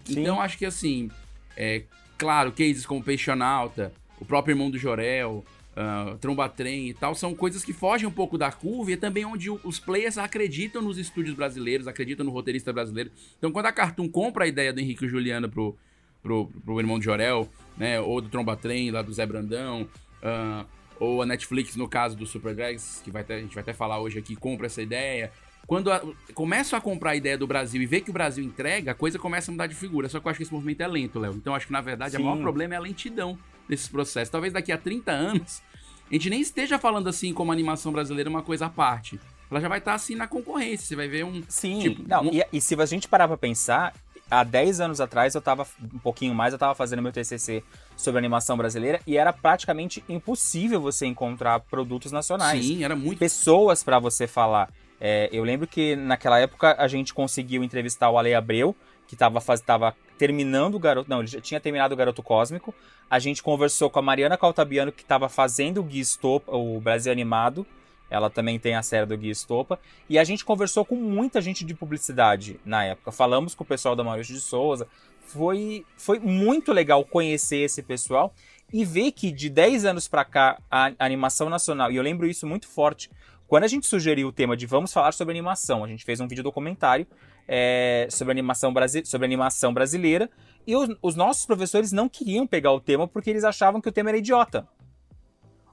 Sim. Então, acho que assim. É, claro, cases como Peixonauta, o próprio irmão do Jorel, uh, Tromba Trem e tal, são coisas que fogem um pouco da curva e é também onde os players acreditam nos estúdios brasileiros, acreditam no roteirista brasileiro. Então, quando a Cartoon compra a ideia do Henrique e Juliana pro, pro, pro irmão de Jorel, né, ou do Tromba Trem, lá do Zé Brandão, uh, ou a Netflix, no caso do Super Drags, que vai ter, a gente vai até falar hoje aqui, compra essa ideia. Quando a, começam a comprar a ideia do Brasil e vê que o Brasil entrega, a coisa começa a mudar de figura. Só que eu acho que esse movimento é lento, Léo. Então, acho que, na verdade, Sim. o maior problema é a lentidão desses processos. Talvez daqui a 30 anos a gente nem esteja falando assim como a animação brasileira é uma coisa à parte. Ela já vai estar tá, assim na concorrência. Você vai ver um. Sim, tipo, não, um... E, e, se a gente parar pra pensar, há 10 anos atrás eu tava, um pouquinho mais, eu tava fazendo meu TCC sobre animação brasileira e era praticamente impossível você encontrar produtos nacionais. Sim, era muito. Pessoas para você falar. É, eu lembro que naquela época a gente conseguiu entrevistar o Ale Abreu, que estava tava terminando o Garoto. Não, ele já tinha terminado o Garoto Cósmico. A gente conversou com a Mariana Caltabiano, que estava fazendo o Guia Estopa, o Brasil Animado. Ela também tem a série do Guia Estopa. E a gente conversou com muita gente de publicidade na época. Falamos com o pessoal da Maurício de Souza. Foi, foi muito legal conhecer esse pessoal e ver que de 10 anos para cá a animação nacional, e eu lembro isso muito forte, quando a gente sugeriu o tema de vamos falar sobre animação, a gente fez um vídeo documentário é, sobre, animação sobre animação brasileira e os, os nossos professores não queriam pegar o tema porque eles achavam que o tema era idiota.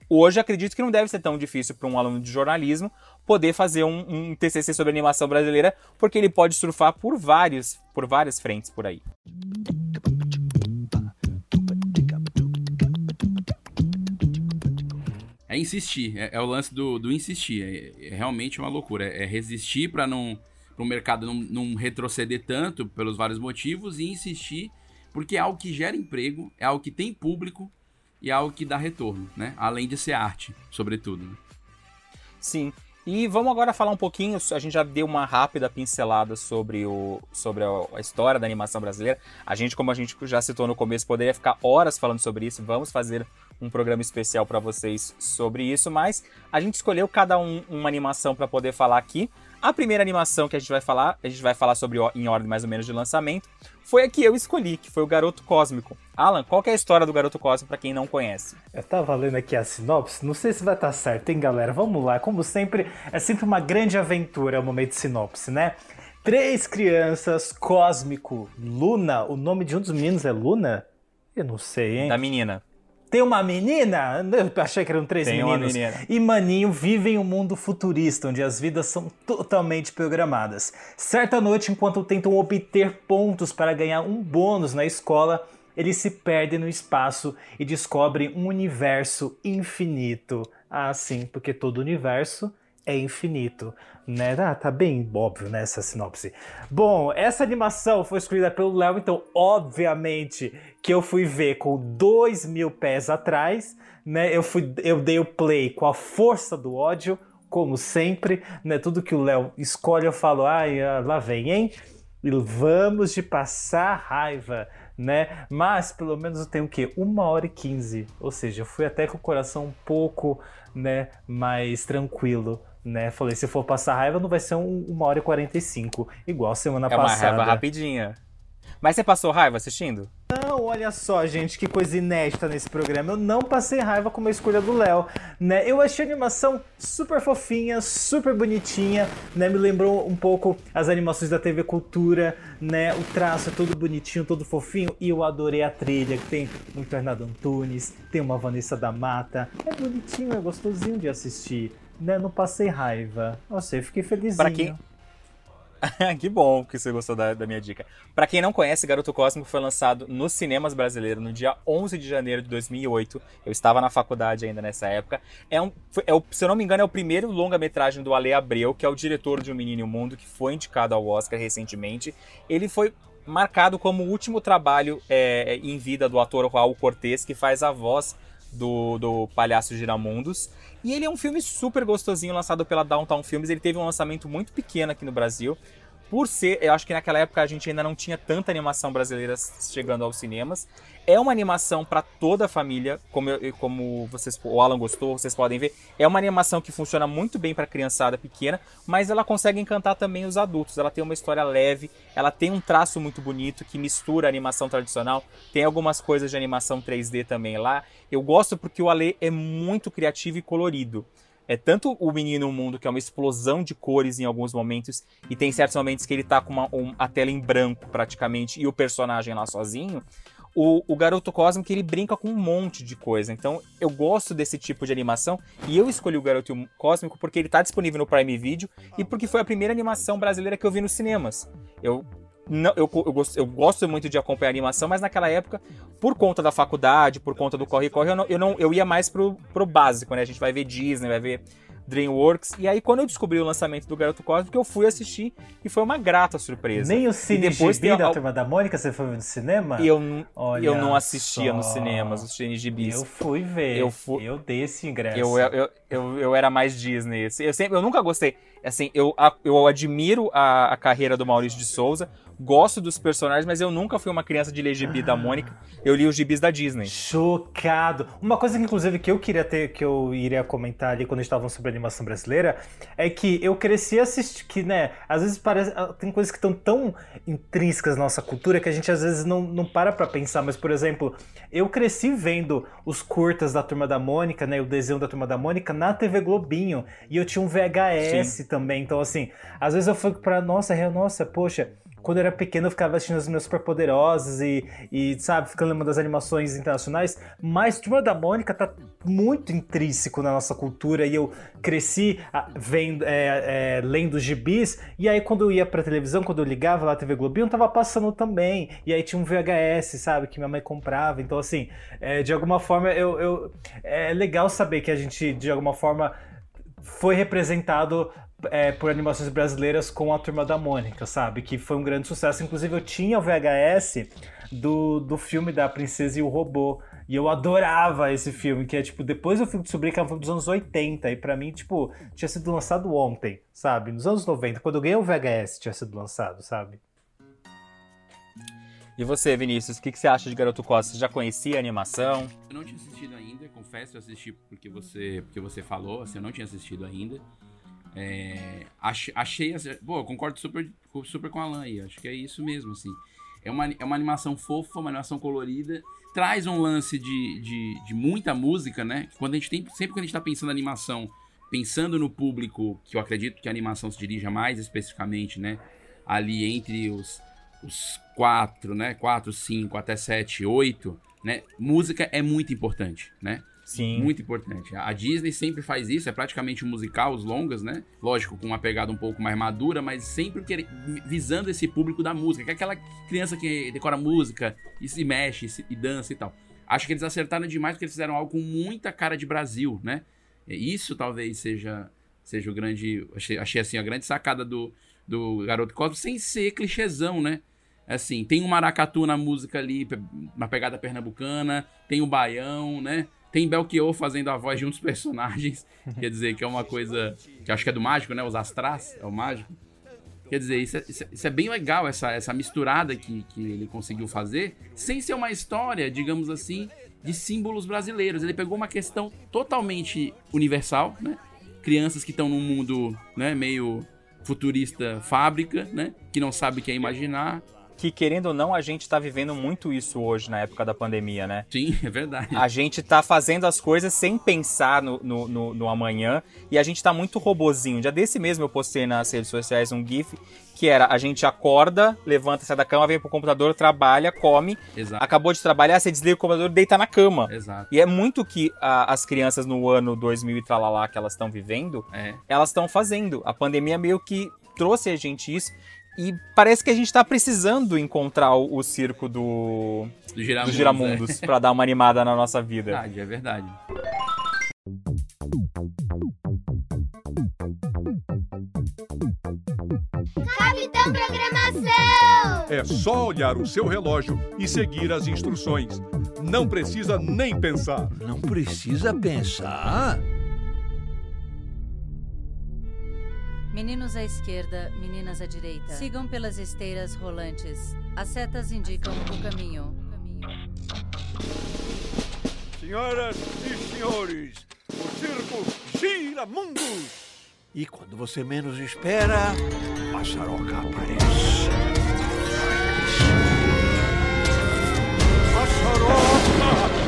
Hoje acredito que não deve ser tão difícil para um aluno de jornalismo poder fazer um, um, TCC sobre animação brasileira, porque ele pode surfar por vários, por várias frentes por aí. É insistir, é, é o lance do, do insistir. É, é, realmente uma loucura. É, é resistir para não para o mercado não, não retroceder tanto pelos vários motivos e insistir porque é algo que gera emprego, é algo que tem público e é algo que dá retorno, né? Além de ser arte, sobretudo. Né? Sim. E vamos agora falar um pouquinho, a gente já deu uma rápida pincelada sobre, o, sobre a, história da animação brasileira. A gente, como a gente já citou no começo, poderia ficar horas falando sobre isso. Vamos fazer um programa especial para vocês sobre isso, mas a gente escolheu cada um uma animação para poder falar aqui. A primeira animação que a gente vai falar, a gente vai falar sobre em ordem mais ou menos de lançamento, foi a que eu escolhi, que foi o Garoto Cósmico. Alan, qual é a história do Garoto Cósmico para quem não conhece? Eu tava lendo aqui a sinopse, não sei se vai estar tá certo, hein, galera? Vamos lá, como sempre, é sempre uma grande aventura o momento de sinopse, né? Três crianças, Cósmico, Luna, o nome de um dos meninos é Luna? Eu não sei, hein? Da menina. Tem uma menina? Eu achei que eram três Tem meninos. Uma menina. E Maninho vivem um mundo futurista, onde as vidas são totalmente programadas. Certa noite, enquanto tentam obter pontos para ganhar um bônus na escola, eles se perdem no espaço e descobrem um universo infinito. Ah, sim, porque todo universo é infinito, né? Ah, tá bem óbvio nessa né, sinopse. Bom, essa animação foi escolhida pelo Léo, então obviamente que eu fui ver com dois mil pés atrás, né? Eu fui, eu dei o play com a força do ódio, como sempre, né? Tudo que o Léo escolhe eu falo, ai, ah, lá vem, hein? E vamos de passar raiva, né? Mas pelo menos eu tenho o quê? Uma hora e quinze. Ou seja, eu fui até com o coração um pouco, né, mais tranquilo né? Falei, se for passar raiva, não vai ser um, uma hora e 45, igual semana é passada. É uma raiva rapidinha. Mas você passou raiva assistindo? Não, olha só, gente, que coisa inédita nesse programa. Eu não passei raiva com a escolha do Léo, né? Eu achei a animação super fofinha, super bonitinha, né? Me lembrou um pouco as animações da TV Cultura, né? O traço é todo bonitinho, todo fofinho, e eu adorei a trilha, que tem um Fernando Antunes, tem uma Vanessa da Mata. É bonitinho, é gostosinho de assistir né, não passei raiva. Eu fiquei felizinho. Pra quem... que bom que você gostou da, da minha dica. Para quem não conhece, Garoto Cósmico foi lançado nos cinemas brasileiros no dia 11 de janeiro de 2008. Eu estava na faculdade ainda nessa época. É um, é o, se eu não me engano, é o primeiro longa-metragem do Ale Abreu, que é o diretor de Um Menino e o Mundo, que foi indicado ao Oscar recentemente. Ele foi marcado como o último trabalho é, em vida do ator Raul Cortez, que faz a voz do, do Palhaço Giramundos. E ele é um filme super gostosinho, lançado pela Downtown Films. Ele teve um lançamento muito pequeno aqui no Brasil. Por ser, eu acho que naquela época a gente ainda não tinha tanta animação brasileira chegando aos cinemas. É uma animação para toda a família, como, eu, como vocês, o Alan gostou, vocês podem ver. É uma animação que funciona muito bem para criançada pequena, mas ela consegue encantar também os adultos. Ela tem uma história leve, ela tem um traço muito bonito que mistura a animação tradicional. Tem algumas coisas de animação 3D também lá. Eu gosto porque o Ale é muito criativo e colorido. É tanto o Menino Mundo, que é uma explosão de cores em alguns momentos, e tem certos momentos que ele tá com uma, um, a tela em branco praticamente e o personagem lá sozinho o, o Garoto Cósmico ele brinca com um monte de coisa. Então eu gosto desse tipo de animação e eu escolhi o Garoto Cósmico porque ele está disponível no Prime Video e porque foi a primeira animação brasileira que eu vi nos cinemas. Eu não, eu, eu, gosto, eu gosto muito de acompanhar animação, mas naquela época, por conta da faculdade, por conta do corre-corre, eu, não, eu, não, eu ia mais pro, pro básico, né? A gente vai ver Disney, vai ver DreamWorks. E aí, quando eu descobri o lançamento do Garoto Cósmico, eu fui assistir e foi uma grata surpresa. Nem o Cine depois Gibi da Turma da Mônica você foi no cinema? Eu, Olha eu não assistia só. nos cinemas, os Cine Gibis. Eu fui ver. Eu, fui, eu dei esse ingresso. Eu, eu, eu, eu, era mais Disney. Eu, sempre, eu nunca gostei. Assim, eu, eu admiro a, a carreira do Maurício de Souza gosto dos personagens, mas eu nunca fui uma criança de ler gibi da Mônica. Eu li os gibis da Disney. Chocado. Uma coisa que, inclusive, que eu queria ter, que eu iria comentar ali quando estavam sobre animação brasileira, é que eu cresci assistindo, que, né, às vezes parece, ah, tem coisas que estão tão intrínsecas na nossa cultura que a gente às vezes não, não para pra pensar, mas, por exemplo, eu cresci vendo os curtas da Turma da Mônica, né, o desenho da Turma da Mônica na TV Globinho, e eu tinha um VHS Sim. também, então, assim, às vezes eu fui pra, nossa, nossa, poxa, quando eu era pequeno eu ficava assistindo os meus superpoderosos e, e, sabe, ficando lembrando das animações internacionais, mas Turma da Mônica tá muito intrínseco na nossa cultura e eu cresci ah, vendo, é, é, lendo gibis, e aí quando eu ia pra televisão, quando eu ligava lá a TV Globinho, tava passando também, e aí tinha um VHS, sabe, que minha mãe comprava, então assim, é, de alguma forma eu, eu, é legal saber que a gente, de alguma forma foi representado é, por animações brasileiras com a Turma da Mônica, sabe? Que foi um grande sucesso. Inclusive, eu tinha o VHS do, do filme da Princesa e o Robô. E eu adorava esse filme, que é tipo, depois eu fui descobrir que é um filme dos anos 80, e pra mim, tipo, tinha sido lançado ontem, sabe? Nos anos 90, quando eu ganhei o VHS, tinha sido lançado, sabe? E você, Vinícius, o que, que você acha de Garoto Costa? Você já conhecia a animação? Eu não tinha assistido ainda, confesso, eu assisti porque você, porque você falou, assim, eu não tinha assistido ainda. É, achei, achei pô, concordo super, super com a Alan aí, acho que é isso mesmo, assim. É uma, é uma animação fofa, uma animação colorida, traz um lance de, de, de muita música, né? Quando a gente tem, sempre que a gente tá pensando em animação, pensando no público, que eu acredito que a animação se dirija mais especificamente, né? Ali entre os, os quatro, né? Quatro, cinco, até sete, oito, né? Música é muito importante, né? Sim. Muito importante. A Disney sempre faz isso, é praticamente um musical, os longas, né? Lógico, com uma pegada um pouco mais madura, mas sempre quer- visando esse público da música, que é aquela criança que decora música e se mexe e dança e tal. Acho que eles acertaram demais porque eles fizeram algo com muita cara de Brasil, né? Isso talvez seja, seja o grande. Achei, achei assim, a grande sacada do, do Garoto Cosmo, sem ser clichêzão, né? Assim, tem um maracatu na música ali, na pegada pernambucana, tem o baião, né? Tem Belchior fazendo a voz de um dos personagens, quer dizer, que é uma coisa que acho que é do mágico, né? Os astrais, é o mágico. Quer dizer, é, isso é- isso é bem legal, essa, essa misturada que, que ele conseguiu fazer, sem ser uma história, digamos assim, de símbolos brasileiros. Ele pegou uma questão totalmente universal, né? Crianças que estão num mundo né, meio futurista fábrica, né? Que não sabe o que é imaginar. Que querendo ou não, a gente tá vivendo muito isso hoje na época da pandemia, né? Sim, é verdade. A gente tá fazendo as coisas sem pensar no, no, no- no amanhã e a gente tá muito robozinho. Já desse mesmo eu postei nas redes sociais um GIF que era a gente acorda, levanta, sai da cama, vem pro computador, trabalha, come, Exato. acabou de trabalhar, você desliga o computador e deita na cama. Exato. E é muito que a- as crianças no ano 2000 e tralalá que elas estão vivendo, É. elas estão fazendo. A pandemia meio que trouxe a gente isso. E parece que a gente tá precisando encontrar o, o circo do, Do Giramundos, dos Giramundos é. pra dar uma animada na nossa vida. Verdade, é verdade. Capitão Programação! É só olhar o seu relógio e seguir as instruções. Não precisa nem pensar. Não precisa pensar? Meninos à esquerda, meninas à direita. Sigam pelas esteiras rolantes. As setas indicam o caminho. Senhoras e senhores, o circo gira mundos. E quando você menos espera, a Saroca aparece. A Saroca!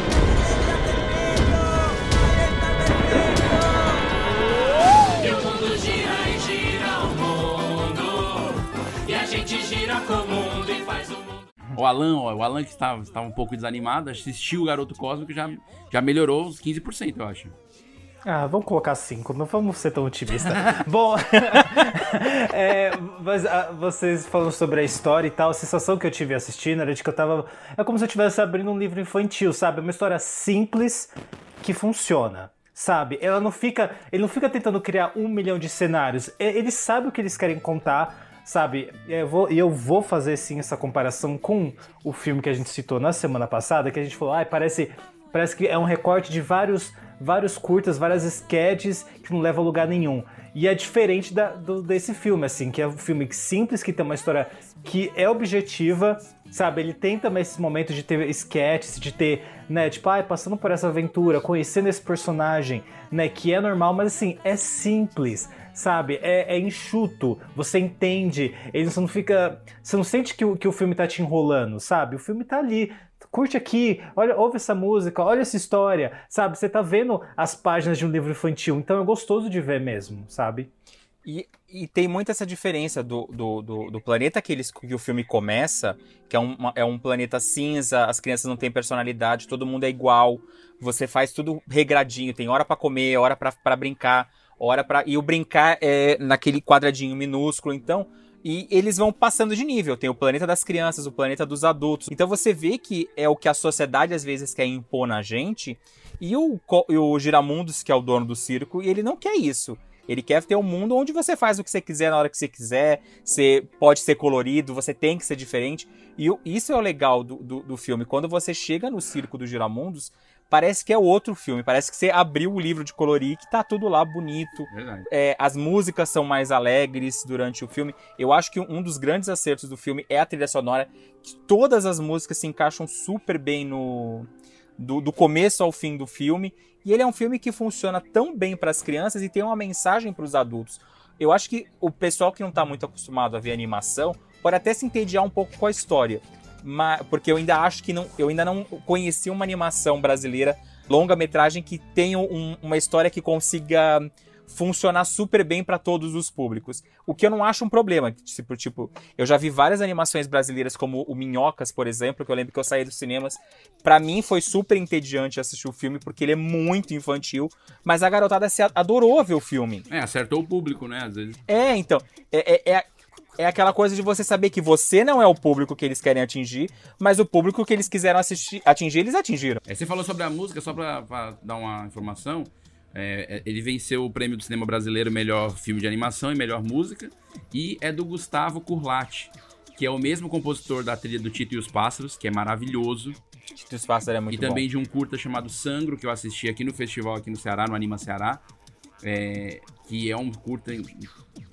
O Alan, ó, o Alan que estava, estava um pouco desanimado, assistiu o Garoto Cósmico e já, já melhorou uns 15%, eu acho. Ah, vamos colocar cinco, não vamos ser tão otimistas. Bom, é, mas, ah, vocês falando sobre a história e tal, a sensação que eu tive assistindo era de que eu tava. É como se eu estivesse abrindo um livro infantil, sabe? Uma história simples que funciona. Sabe? Ela não fica. Ele não fica tentando criar um milhão de cenários. Ele sabe o que eles querem contar. Sabe, eu vou, e eu vou fazer sim essa comparação com o filme que a gente citou na semana passada, que a gente falou, ai, parece, parece que é um recorte de vários, vários curtas, várias sketches que não levam a lugar nenhum. E é diferente da- do- desse filme, assim, que é um filme simples, que tem uma história que é objetiva, sabe? Ele tem também esse momento de ter sketches, de ter, né, tipo, ai, passando por essa aventura, conhecendo esse personagem, né, que é normal, mas assim, é simples sabe? É, é enxuto, você entende, ele você não fica. Você não sente que o, que o filme tá te enrolando, sabe? O filme tá ali. Curte aqui, olha, ouve essa música, olha essa história, sabe? Você tá vendo as páginas de um livro infantil, então é gostoso de ver mesmo, sabe? E, e tem muito essa diferença do, do, do, do planeta que, eles, que o filme começa, que é, uma, é um planeta cinza, as crianças não têm personalidade, todo mundo é igual, você faz tudo regradinho, tem hora pra comer, hora pra brincar, hora para E o brincar é naquele quadradinho minúsculo, então. E eles vão passando de nível. Tem o planeta das crianças, o planeta dos adultos. Então você vê que é o que a sociedade às vezes quer impor na gente. E o, e o Giramundos, que é o dono do circo, ele não quer isso. Ele quer ter um mundo onde você faz o que você quiser na hora que você quiser, você pode ser colorido, você tem que ser diferente. E isso é o legal do, do, do filme. Quando você chega no circo do Giramundos, parece que é outro filme. Parece que você abriu o livro de colorir que tá tudo lá bonito. É, as músicas são mais alegres durante o filme. Eu acho que um dos grandes acertos do filme é a trilha sonora. Que todas as músicas se encaixam super bem no do, do começo ao fim do filme. E ele é um filme que funciona tão bem para as crianças e tem uma mensagem para os adultos. Eu acho que o pessoal que não tá muito acostumado a ver animação pode até se entediar um pouco com a história. Mas, porque eu ainda acho que não, eu ainda não conheci uma animação brasileira longa-metragem que tenha um- uma história que consiga funcionar super bem para todos os públicos. O que eu não acho um problema. Tipo, tipo, eu já vi várias animações brasileiras, como o Minhocas, por exemplo, que eu lembro que eu saí dos cinemas. Pra mim foi super entediante assistir o filme, porque ele é muito infantil, mas a garotada se adorou ver o filme. É, acertou o público, né? Às vezes. É, então. É, é, é, é aquela coisa de você saber que você não é o público que eles querem atingir, mas o público que eles quiseram assistir, atingir, eles atingiram. É, você falou sobre a música, só pra, pra dar uma informação. É, é, ele venceu o prêmio do cinema brasileiro melhor filme de animação e melhor música. E é do Gustavo Curlati, que é o mesmo compositor da trilha do Tito e os Pássaros, que é maravilhoso. Tito e os Pássaros é muito E também bom. de um curta chamado Sangro, que eu assisti aqui no festival, aqui no Ceará, no Anima Ceará. É, que é um curta in-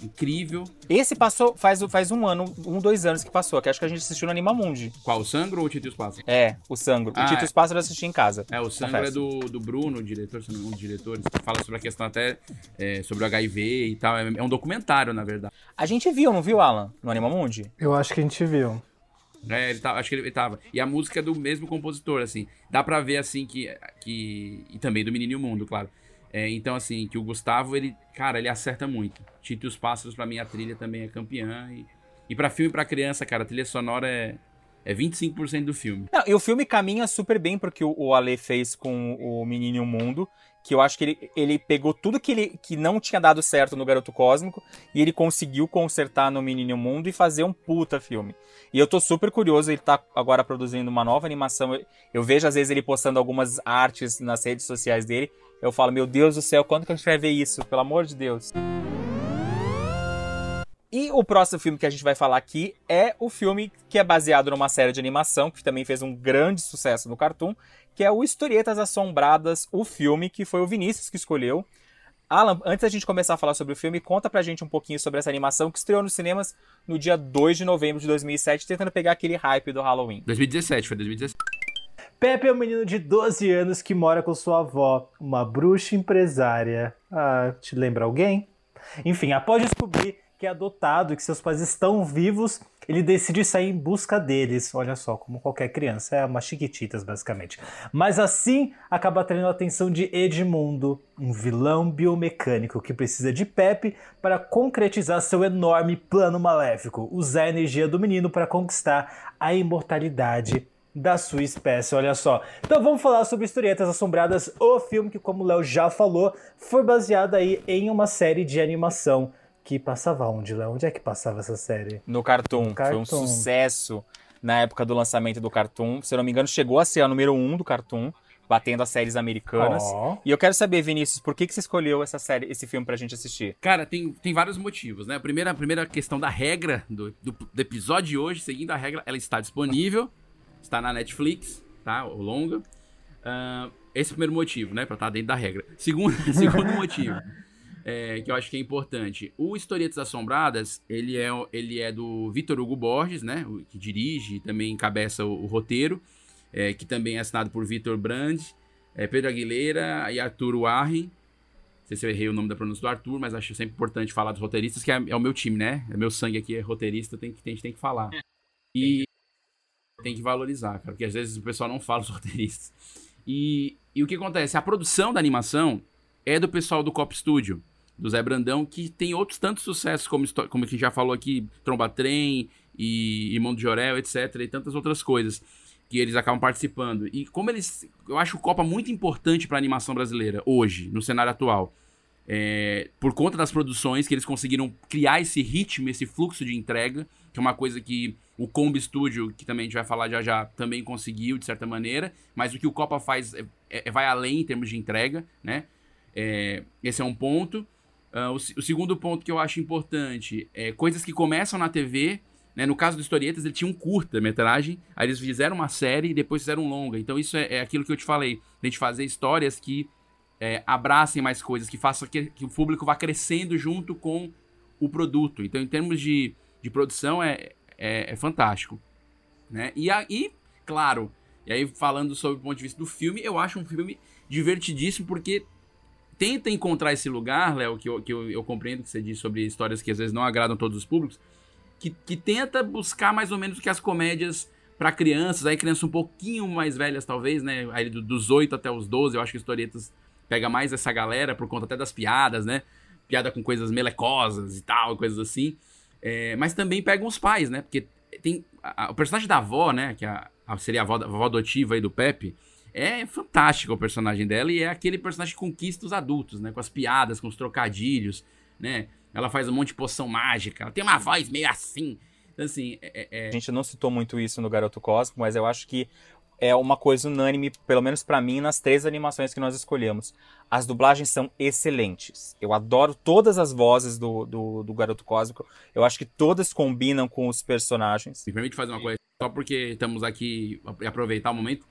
incrível. Esse passou faz, faz um ano, um, dois anos que passou, que acho que a gente assistiu no Animamundi. Qual, o Sangro ou o Tito e os Pássaros? É, o Sangro. Ah, o Tito e é. os Pássaros eu assisti em casa. É, o Sangro é do, do Bruno, o diretor, se não me engano, um dos diretores, que fala sobre a questão até é, sobre o HIV e tal. É, é um documentário, na verdade. A gente viu, não viu, Alan? No Animamundi? Eu acho que a gente viu. É, ele tá, acho que ele, ele tava. E a música é do mesmo compositor, assim. Dá pra ver, assim, que. que e também do Menino e o Mundo, claro. É, então, assim, que o Gustavo, ele. Cara, ele acerta muito. Tito e os Pássaros, pra mim, a trilha também é campeã. E, e pra filme pra criança, cara, a trilha sonora é. É 25% do filme. Não, e o filme caminha super bem porque o, o Ale fez com o Menino e o Mundo, que eu acho que ele, ele pegou tudo que, ele, que não tinha dado certo no Garoto Cósmico e ele conseguiu consertar no Menino e o Mundo e fazer um puta filme. E eu tô super curioso, ele tá agora produzindo uma nova animação. Eu, eu vejo às vezes ele postando algumas artes nas redes sociais dele. Eu falo, meu Deus do céu, quando que a gente vai ver isso? Pelo amor de Deus. E o próximo filme que a gente vai falar aqui é o filme que é baseado numa série de animação que também fez um grande sucesso no Cartoon, que é o Historietas Assombradas, o filme que foi o Vinícius que escolheu. Alan, antes da gente começar a falar sobre o filme, conta pra gente um pouquinho sobre essa animação que estreou nos cinemas no dia 2 de novembro de 2007, tentando pegar aquele hype do Halloween. 2017, foi 2017. Pepe é um menino de 12 anos que mora com sua avó, uma bruxa empresária. Ah, te lembra alguém? Enfim, após descobrir que é adotado e que seus pais estão vivos, ele decide sair em busca deles. Olha só, como qualquer criança, é uma chiquititas basicamente. Mas assim acaba atraindo a atenção de Edmundo, um vilão biomecânico que precisa de Pepe para concretizar seu enorme plano maléfico, usar a energia do menino para conquistar a imortalidade da sua espécie, olha só. Então vamos falar sobre Historietas Assombradas, o filme que, como o Léo já falou, foi baseado aí em uma série de animação que passava onde, Léo? Onde é que passava essa série? No Cartoon. No Foi um Cartoon. sucesso na época do lançamento do Cartoon. Se eu não me engano, chegou a ser a número 1 um do Cartoon, batendo as séries americanas. Ó. E eu quero saber, Vinícius, por que, que você escolheu essa série, esse filme pra gente assistir? Cara, tem, tem vários motivos, né? A primeira, a primeira questão da regra do, do, do episódio de hoje, seguindo a regra, ela está disponível, está na Netflix, tá? O longa. Ah, esse é o primeiro motivo, né? Pra estar dentro da regra. Segundo, segundo motivo, é, que eu acho que é importante. O Historietas Assombradas, ele é, ele é do Vitor Hugo Borges, né? Que dirige e também encabeça o, o roteiro, é, que também é assinado por Vitor Brand, é, Pedro Aguilera e Arthur Warren. Não sei se eu errei o nome da pronúncia do Arthur, mas acho sempre importante falar dos roteiristas, que é, é o meu time, né? É meu sangue aqui, é roteirista, tem que, a gente tem que falar. E tem que valorizar, cara, porque às vezes o pessoal não fala os roteiristas. E, e o que acontece? A produção da animação é do pessoal do Cop Studio, do Zé Brandão, que tem outros tantos sucessos, como, como a gente já falou aqui, Tromba Trem e Irmão de Jorel, etc. E tantas outras coisas que eles acabam participando. E como eles. Eu acho o Copa muito importante pra animação brasileira, hoje, no cenário atual. é, por conta das produções, que eles conseguiram criar esse ritmo, esse fluxo de entrega, que é uma coisa que o Combi Studio, que também a gente vai falar já já, também conseguiu, de certa maneira, mas o que o Copa faz é, é, vai além em termos de entrega, né? É, esse é um ponto. Uh, o, o, segundo ponto que eu acho importante é coisas que começam na TV. Né? No caso do Historietas, ele tinha um curta-metragem, aí eles fizeram uma série e depois fizeram um longa. Então, isso é, é aquilo que eu te falei: a gente fazer histórias que é, abracem mais coisas, que façam que, que, o público vá crescendo junto com o produto. Então, em termos de, de produção, é, é, é fantástico. Né? E, aí, claro, e aí falando sobre o ponto de vista do filme, eu acho um filme divertidíssimo porque tenta encontrar esse lugar, Léo, que, eu, que eu, eu, compreendo que você diz sobre histórias que às vezes não agradam todos os públicos, que, que tenta buscar mais ou menos o que as comédias para crianças, aí crianças um pouquinho mais velhas talvez, né, aí dos 8 até os 12, eu acho que historietas pega mais essa galera por conta até das piadas, né, piada com coisas melecosas e tal, coisas assim, é, mas também pegam os pais, né, porque tem a, a, o personagem da avó, né, que a, seria a avó, a avó adotiva aí do Pepe, é fantástico o personagem dela e é aquele personagem que conquista os adultos, né? Com as piadas, com os trocadilhos, né? Ela faz um monte de poção mágica, ela tem uma voz meio assim. Então, assim, é, é... A gente não citou muito isso no Garoto Cósmico, mas eu acho que é uma coisa unânime, pelo menos para mim, nas três animações que nós escolhemos. As dublagens são excelentes. Eu adoro todas as vozes do, do, do Garoto Cósmico. Eu acho que todas combinam com os personagens. Me permite fazer uma coisa, só porque estamos aqui e aproveitar o momento.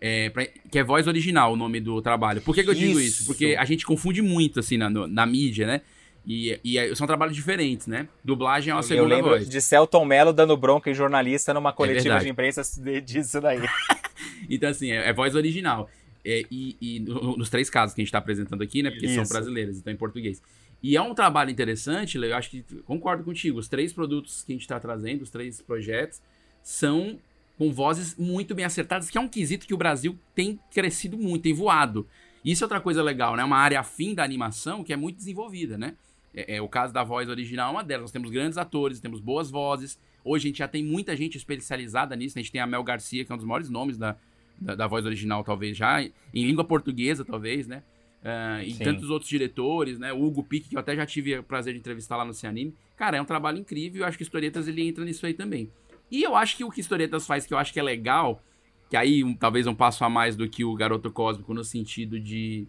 É, pra, que é voz original o nome do trabalho. Por que, que eu digo isso? Porque a gente confunde muito, assim, na, na mídia, né? E, e é, são trabalhos diferentes, né? Dublagem é uma segunda voz. Eu lembro voz. de Celton Mello dando bronca em jornalista numa coletiva é de imprensa disso daí. então, assim, é, é voz original. É, e, e nos três casos que a gente está apresentando aqui, né? Porque Isso. são brasileiros, então em português. E é um trabalho interessante, eu acho que concordo contigo. Os três produtos que a gente está trazendo, os três projetos, são com vozes muito bem acertadas, que é um quesito que o Brasil tem crescido muito, tem voado. Isso é outra coisa legal, né? Uma área afim da animação que é muito desenvolvida, né? É, é, o caso da voz original é uma delas. Nós temos grandes atores, temos boas vozes. Hoje a gente já tem muita gente especializada nisso. A gente tem a Mel Garcia, que é um dos maiores nomes da, da, da voz original, talvez já. Em língua portuguesa, talvez, né? Uh, e Sim. tantos outros diretores, né? O Hugo Pique, que eu até já tive o prazer de entrevistar lá no Cianime. Cara, é um trabalho incrível. Eu acho que Historietas ele entra nisso aí também. E eu acho que o que Historietas faz, que eu acho que é legal, que aí um, talvez um passo a mais do que o Garoto Cósmico, no sentido de,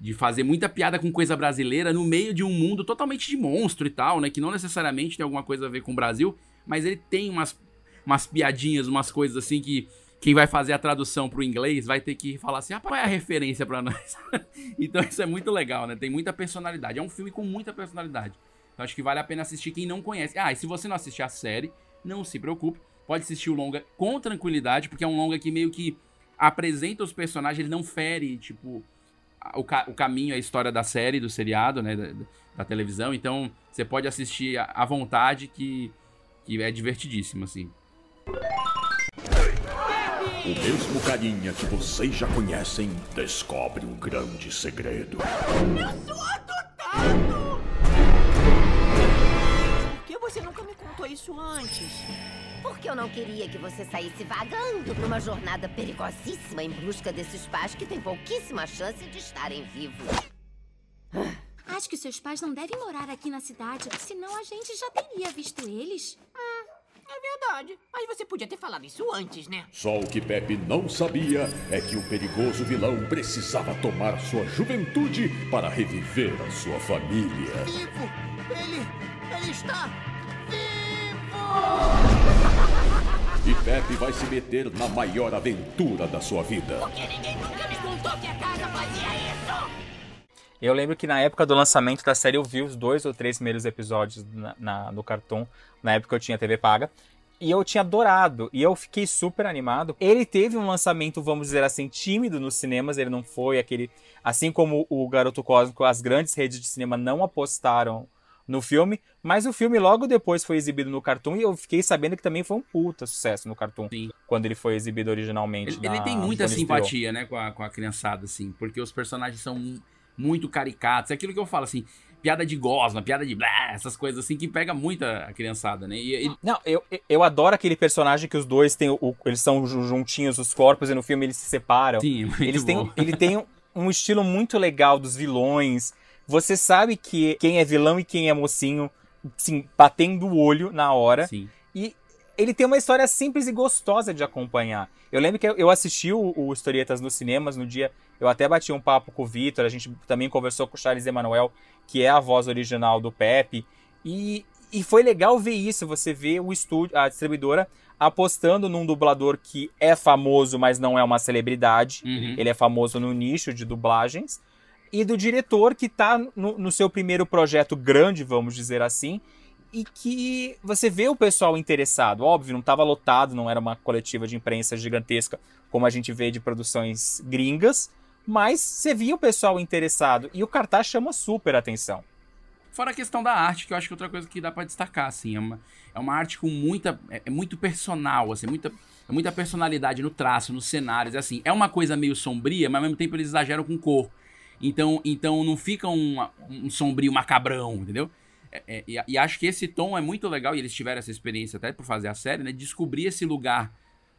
de fazer muita piada com coisa brasileira no meio de um mundo totalmente de monstro e tal, né? Que não necessariamente tem alguma coisa a ver com o Brasil, mas ele tem umas, umas piadinhas, umas coisas assim que quem vai fazer a tradução pro inglês vai ter que falar assim, ah, qual é a referência para nós? então isso é muito legal, né? Tem muita personalidade. É um filme com muita personalidade. Então acho que vale a pena assistir quem não conhece. Ah, e se você não assistir a série, não se preocupe, pode assistir o longa com tranquilidade, porque é um longa que meio que apresenta os personagens, ele não fere, tipo, o, ca o caminho, a história da série, do seriado, né, da, da televisão. Então, você pode assistir à vontade, que, que é divertidíssimo, assim. O mesmo carinha que vocês já conhecem descobre um grande segredo. Eu sou adotado! você nunca me contou isso antes? Porque eu não queria que você saísse vagando para uma jornada perigosíssima em busca desses pais que têm pouquíssima chance de estarem vivos. Acho que seus pais não devem morar aqui na cidade, senão a gente já teria visto eles. Hum, é verdade. Mas você podia ter falado isso antes, né? Só o que Pepe não sabia é que o perigoso vilão precisava tomar sua juventude para reviver a sua família. Vivo! Ele. ele está e Pepe vai se meter na maior aventura da sua vida. Porque ninguém nunca me contou que a casa fazia isso! Eu lembro que na época do lançamento da série eu vi os dois ou três primeiros episódios na, na, no Cartoon. Na época eu tinha TV paga. E eu tinha adorado. E eu fiquei super animado. Ele teve um lançamento, vamos dizer assim, tímido nos cinemas. Ele não foi aquele. Assim como o Garoto Cósmico, as grandes redes de cinema não apostaram no filme, mas o filme logo depois foi exibido no Cartoon e eu fiquei sabendo que também foi um puta sucesso no Cartoon. Sim. Quando ele foi exibido originalmente. Ele, na, ele tem muita simpatia, né, com a, com a criançada, assim, porque os personagens são muito caricatos. É aquilo que eu falo, assim, piada de gosma, piada de blá, essas coisas assim que pega muita a criançada, né? E, e... Não, eu, eu adoro aquele personagem que os dois têm, o, eles são juntinhos os corpos e no filme eles se separam. Sim, muito eles bom. têm, ele tem um, um estilo muito legal dos vilões Você sabe que quem é vilão e quem é mocinho, sim, batendo o olho na hora. Sim. E ele tem uma história simples e gostosa de acompanhar. Eu lembro que eu assisti o, o Historietas nos cinemas no dia. Eu até bati um papo com o Vitor, a gente também conversou com o Charles Emanuel, que é a voz original do Pepe. E, e foi legal ver isso, você vê o estúdio, a distribuidora apostando num dublador que é famoso, mas não é uma celebridade. Uhum. Ele é famoso no nicho de dublagens. E do diretor que tá no, no seu primeiro projeto grande, vamos dizer assim, e que você vê o pessoal interessado. Óbvio, não estava lotado, não era uma coletiva de imprensa gigantesca como a gente vê de produções gringas, mas você via o pessoal interessado e o cartaz chama super atenção. Fora a questão da arte, que eu acho que é outra coisa que dá pra destacar, assim, é uma, é uma arte com muita. É, é muito personal, assim, muita, é muita personalidade no traço, nos cenários, é assim. É uma coisa meio sombria, mas ao mesmo tempo eles exageram com cor. Então, então não fica um, um sombrio macabrão, entendeu? É, é, e, e acho que esse tom é muito legal, e eles tiveram essa experiência até por fazer a série, né? Descobrir esse lugar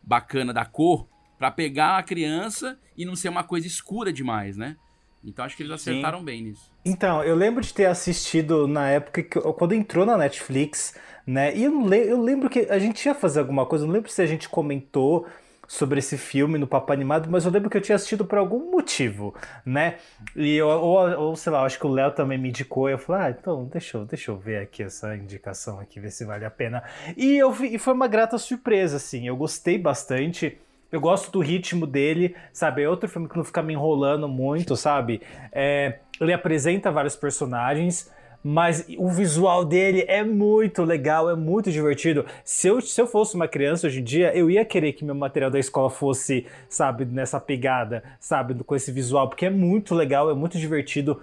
bacana da cor pra pegar a criança e não ser uma coisa escura demais, né? Então acho que eles acertaram bem nisso. Então, eu lembro de ter assistido na época que quando entrou na Netflix, né? E eu, le- eu lembro que a gente ia fazer alguma coisa, eu não lembro se a gente comentou sobre esse filme no Papo Animado, mas eu lembro que eu tinha assistido por algum motivo, né? E eu, ou, ou sei lá, acho que o Léo também me indicou, e eu falei, ah, então deixa eu, deixa eu ver aqui essa indicação aqui, ver se vale a pena. E, eu e foi uma grata surpresa, assim, eu gostei bastante. Eu gosto do ritmo dele, sabe? É outro filme que não fica me enrolando muito, sabe? É, ele apresenta vários personagens, mas o visual dele é muito legal, é muito divertido. Se eu, se eu fosse uma criança hoje em dia, eu ia querer que meu material da escola fosse, sabe, nessa pegada, sabe, com esse visual, porque é muito legal, é muito divertido.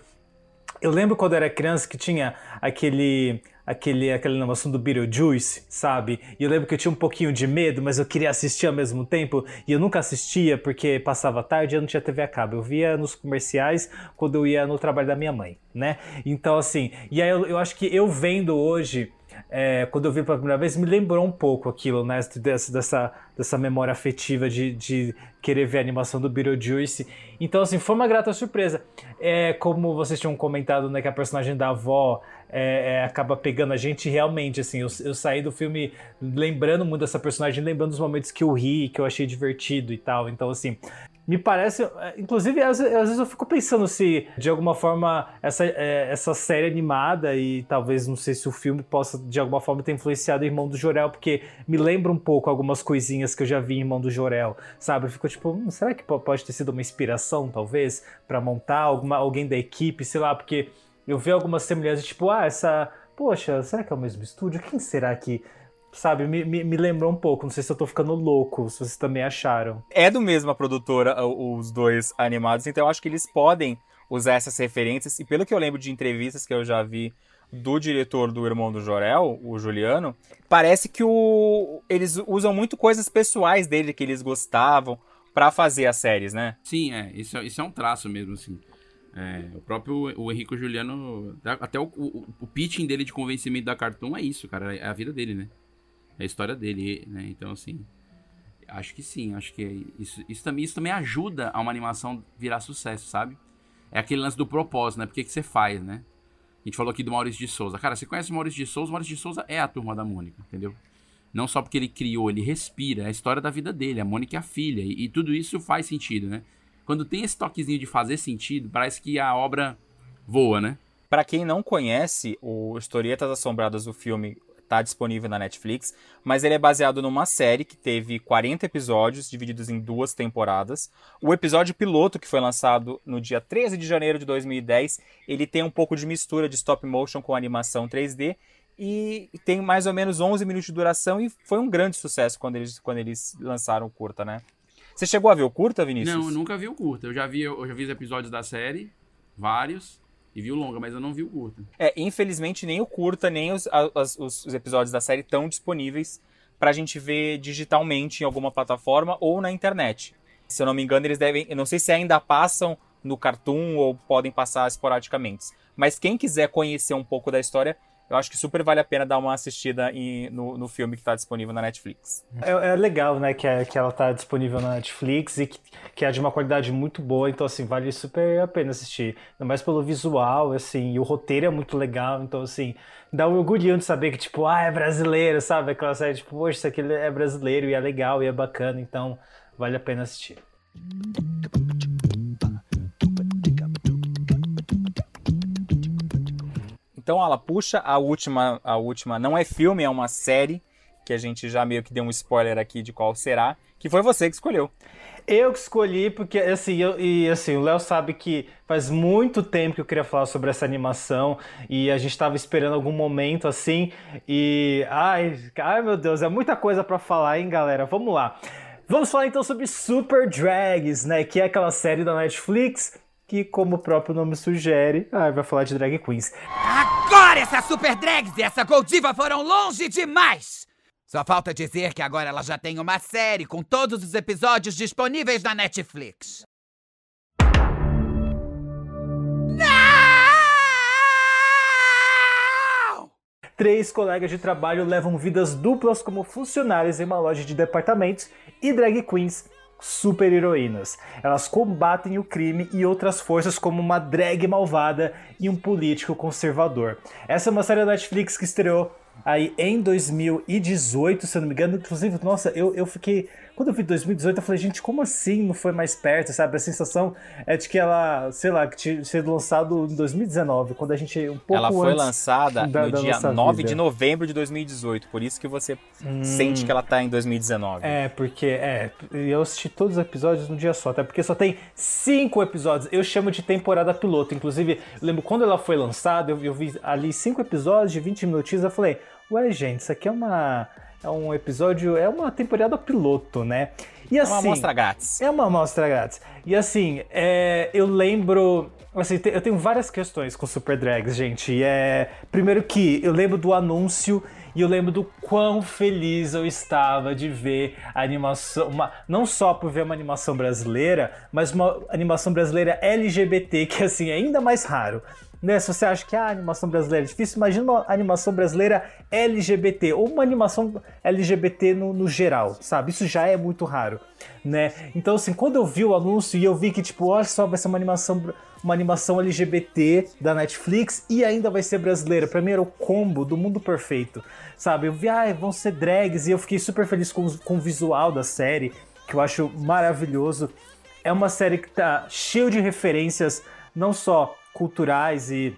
Eu lembro quando eu era criança que tinha aquele aquele aquela animação do Beetlejuice, sabe? E eu lembro que eu tinha um pouquinho de medo, mas eu queria assistir ao mesmo tempo, e eu nunca assistia porque passava tarde e eu não tinha TV a cabo. Eu via nos comerciais quando eu ia no trabalho da minha mãe, né? Então assim, e aí eu, eu acho que eu vendo hoje é, quando eu vi pela primeira vez, me lembrou um pouco aquilo, né? Dessa, dessa, dessa memória afetiva de, de querer ver a animação do Beetlejuice. Então, assim, foi uma grata surpresa. É, como vocês tinham comentado, né, que a personagem da avó é, é, acaba pegando a gente, realmente, assim, eu, eu saí do filme lembrando muito dessa personagem, lembrando dos momentos que eu ri, que eu achei divertido e tal. Então, assim, me parece. é, Inclusive, às, às vezes eu fico pensando se, de alguma forma, essa, é, essa série animada e talvez não sei se o filme possa, de alguma forma, ter influenciado o Irmão do Jorel, porque me lembra um pouco algumas coisinhas que eu já vi em Irmão do Jorel, sabe? Eu fico tipo, hum, será que po- pode ter sido uma inspiração, talvez, pra montar alguma, alguém da equipe, sei lá, porque eu vi algumas semelhanças, tipo, ah, essa. Poxa, será que é o mesmo estúdio? Quem será que. Sabe, me, me, me lembrou um pouco. Não sei se eu tô ficando louco, se vocês também acharam. É do mesma produtora o- os dois animados, então eu acho que eles podem usar essas referências. E pelo que eu lembro de entrevistas que eu já vi do diretor do Irmão do Jorel, o Juliano, parece que o... eles usam muito coisas pessoais dele que eles gostavam pra fazer as séries, né? Sim, é. Isso, é- isso é um traço mesmo, assim. É, o próprio o Henrico Juliano, até o, o, o pitching dele de convencimento da Cartoon é isso, cara. É a vida dele, né? É a história dele, né? Então, assim. Acho que sim, acho que é isso, isso, também, isso também ajuda a uma animação virar sucesso, sabe? É aquele lance do propósito, né? Por que, que você faz, né? A gente falou aqui do Maurício de Souza. Cara, você conhece o Maurício de Souza? O Maurício de Souza é a turma da Mônica, entendeu? Não só porque ele criou, ele respira, é a história da vida dele, a Mônica é a filha, e, e tudo isso faz sentido, né? Quando tem esse toquezinho de fazer sentido, parece que a obra voa, né? Pra quem não conhece, o Historietas Assombradas, o filme, tá disponível na Netflix, mas ele é baseado numa série que teve 40 episódios, divididos em duas temporadas. O episódio piloto, que foi lançado no dia 13 de janeiro de 2010, ele tem um pouco de mistura de stop motion com animação 3D, e tem mais ou menos 11 minutos de duração, e foi um grande sucesso quando eles, quando eles lançaram o curta, né? Você chegou a ver o curta, Vinícius? Não, eu nunca vi o curta. Eu já vi, eu já vi os episódios da série, vários, e vi o longa, mas eu não vi o curta. É, infelizmente nem o curta, nem os, as- os episódios da série estão disponíveis pra gente ver digitalmente em alguma plataforma ou na internet. Se eu não me engano, eles devem. Eu não sei se ainda passam no Cartoon ou podem passar esporadicamente. Mas quem quiser conhecer um pouco da história, eu acho que super vale a pena dar uma assistida em- no, no filme que tá disponível na Netflix. É, é legal, né, que, é- que ela tá disponível na Netflix e que, que é de uma qualidade muito boa, então assim, vale super a pena assistir. Ainda mais pelo visual, assim, e o roteiro é muito legal, então assim, dá um orgulhinho de saber que, tipo, ah, é brasileiro, sabe? Aquela série, tipo, poxa, isso aqui é brasileiro e é legal e é bacana, então vale a pena assistir. Então, ela puxa a última, a última. Não é filme, é uma série que a gente já meio que deu um spoiler aqui de qual será, que foi você que escolheu. Eu que escolhi, porque assim, eu, e assim, o Léo sabe que faz muito tempo que eu queria falar sobre essa animação e a gente tava esperando algum momento assim. E ai, ai meu Deus, é muita coisa pra falar, hein, galera? Vamos lá. Vamos falar então sobre Super Drags, né? Que é aquela série da Netflix que, como o próprio nome sugere, ai, vai falar de drag queens. Agora essa Super Drags e essa Goldiva foram longe demais! Só falta dizer que agora ela já tem uma série com todos os episódios disponíveis na Netflix. Três colegas de trabalho levam vidas duplas como funcionários em uma loja de departamentos e drag queens super heroínas. Elas combatem o crime e outras forças como uma drag malvada e um político conservador. Essa é uma série da Netflix que estreou aí em 2018, se eu não me engano. Inclusive, nossa, eu, eu fiquei. Quando eu vi 2018, eu falei, gente, como assim não foi mais perto, sabe? A sensação é de que ela, sei lá, que tinha sido lançado em 2019, quando a gente um pouco ela foi antes lançada da- no da dia nossa 9 vida. de novembro de 2018, por isso que você Hum. sente que ela tá em 2019. É, porque é, eu assisti todos os episódios num dia só, até porque só tem cinco episódios. Eu chamo de temporada piloto. Inclusive, eu lembro quando ela foi lançada, eu, eu vi ali cinco episódios de 20 minutinhos, eu falei, ué, gente, isso aqui é uma. É um episódio. É uma temporada piloto, né? E É assim. uma amostra grátis. É uma amostra grátis. E assim, é, eu lembro. Assim, eu tenho várias questões com Super Drags, gente. E É, primeiro que eu lembro do anúncio e eu lembro do quão feliz eu estava de ver a animação. Uma, não só por ver uma animação brasileira, mas uma animação brasileira LGBT, que assim, é ainda mais raro. Né? Se você acha que a animação brasileira é difícil, imagina uma animação brasileira LGBT, ou uma animação LGBT no, no geral, sabe? Isso já é muito raro, né? Então, assim, quando eu vi o anúncio e eu vi que, tipo, olha só, vai ser uma animação, uma animação LGBT da Netflix e ainda vai ser brasileira. Pra mim era o combo do mundo perfeito, sabe? Eu vi, ah, vão ser drags e eu fiquei super feliz com, com o visual da série, que eu acho maravilhoso. É uma série que tá cheio de referências, não só culturais e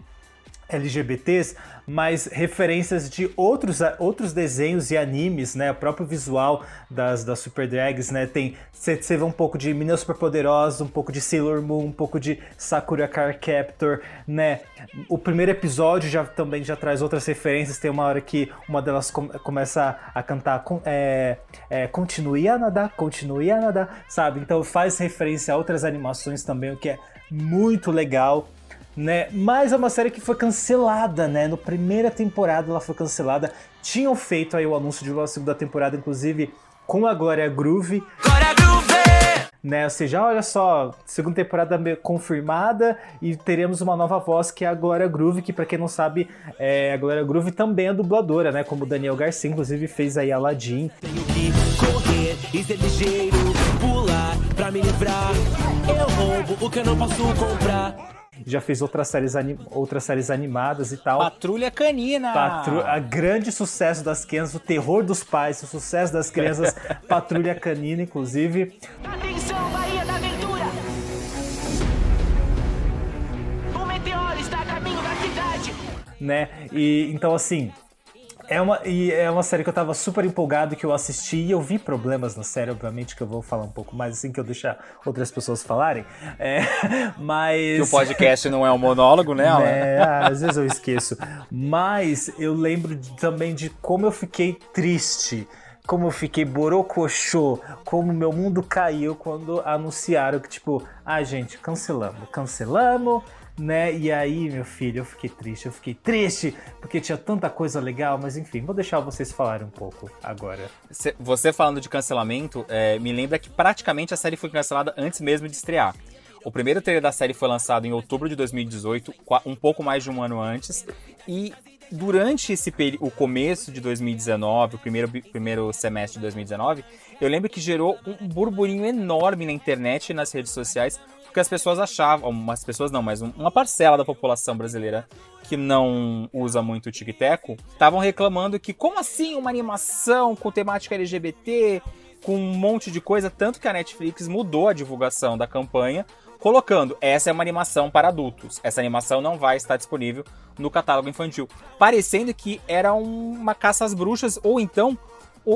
LGBTs, mas referências de outros, outros desenhos e animes, né? O próprio visual das, das Super Drags, né? Tem, você vê um pouco de Meninas Superpoderosas, um pouco de Sailor Moon, um pouco de Sakura Card Captor, né? O primeiro episódio já também já traz outras referências. Tem uma hora que uma delas com- começa a cantar é, é, Continue a nadar, continue a nadar, sabe? Então faz referência a outras animações também, o que é muito legal né? Mas é uma série que foi cancelada, né? No primeira temporada ela foi cancelada. Tinham feito aí o anúncio de uma segunda temporada, inclusive com a Glória Groove. Glória Groove! Né? Ou seja, olha só, segunda temporada confirmada e teremos uma nova voz que é a Glória Groove, que pra quem não sabe, é, a Glória Groove também é dubladora, né? Como o Daniel Garcia, inclusive fez aí Aladdin. correr e ser ligeiro, pular pra me livrar. Eu roubo o que eu não posso comprar. Já fez outras séries, anim- outras séries animadas e tal. Patrulha Canina! Patru... A grande sucesso das crianças, o terror dos pais, o sucesso das crianças, Patrulha Canina, inclusive. Atenção, Bahia da Aventura! O meteoro está a caminho da cidade. né? E então assim, é uma, e é uma série que eu tava super empolgado que eu assisti e eu vi problemas na série, obviamente, que eu vou falar um pouco mais assim que eu deixar outras pessoas falarem. É, mas Que o podcast não é um monólogo, né, Alan? É, às vezes eu esqueço. Mas eu lembro de- também de como eu fiquei triste. Como eu fiquei borocochô, como meu mundo caiu quando anunciaram que, tipo, ah, gente, cancelamos, cancelamos, né? E aí, meu filho, eu fiquei triste, eu fiquei triste, porque tinha tanta coisa legal, mas enfim, vou deixar vocês falarem um pouco agora. Cê- Você falando de cancelamento, é, me lembra que praticamente a série foi cancelada antes mesmo de estrear. O primeiro trailer da série foi lançado em outubro de 2018, qua- um pouco mais de um ano antes, e durante esse o começo de 2019, o primeiro, primeiro semestre de 2019, eu lembro que gerou um burburinho enorme na internet e nas redes sociais, porque as pessoas achavam, umas pessoas não, mas um- uma parcela da população brasileira que não usa muito o Tic-Teco, estavam reclamando que como assim uma animação com temática LGBT, com um monte de coisa, tanto que a Netflix mudou a divulgação da campanha, colocando essa é uma animação para adultos. Essa animação não vai estar disponível no catálogo infantil, parecendo que era uma caça às bruxas ou então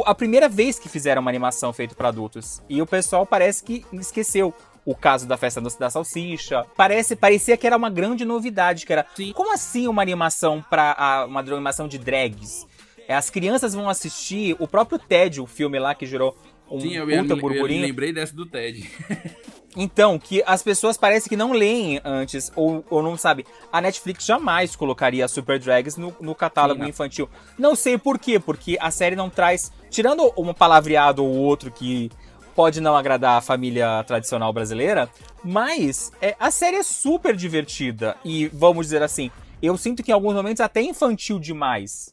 a primeira vez que fizeram uma animação feita para adultos. E o pessoal parece que esqueceu o caso da festa da salsicha. Parece, parecia que era uma grande novidade, que era como assim uma animação para uma animação de drags? É, As crianças vão assistir o próprio Ted, o filme lá que gerou um Sim, eu, puta eu burburinho. lembrei dessa do Ted. Então, que as pessoas parecem que não leem antes, ou, ou não sabe. A Netflix jamais colocaria Super Drags no, no catálogo Sim, infantil. Não sei por quê, porque a série não traz. Tirando um palavreado ou outro que pode não agradar a família tradicional brasileira, mas é, a série é super divertida. E vamos dizer assim, eu sinto que em alguns momentos até infantil demais.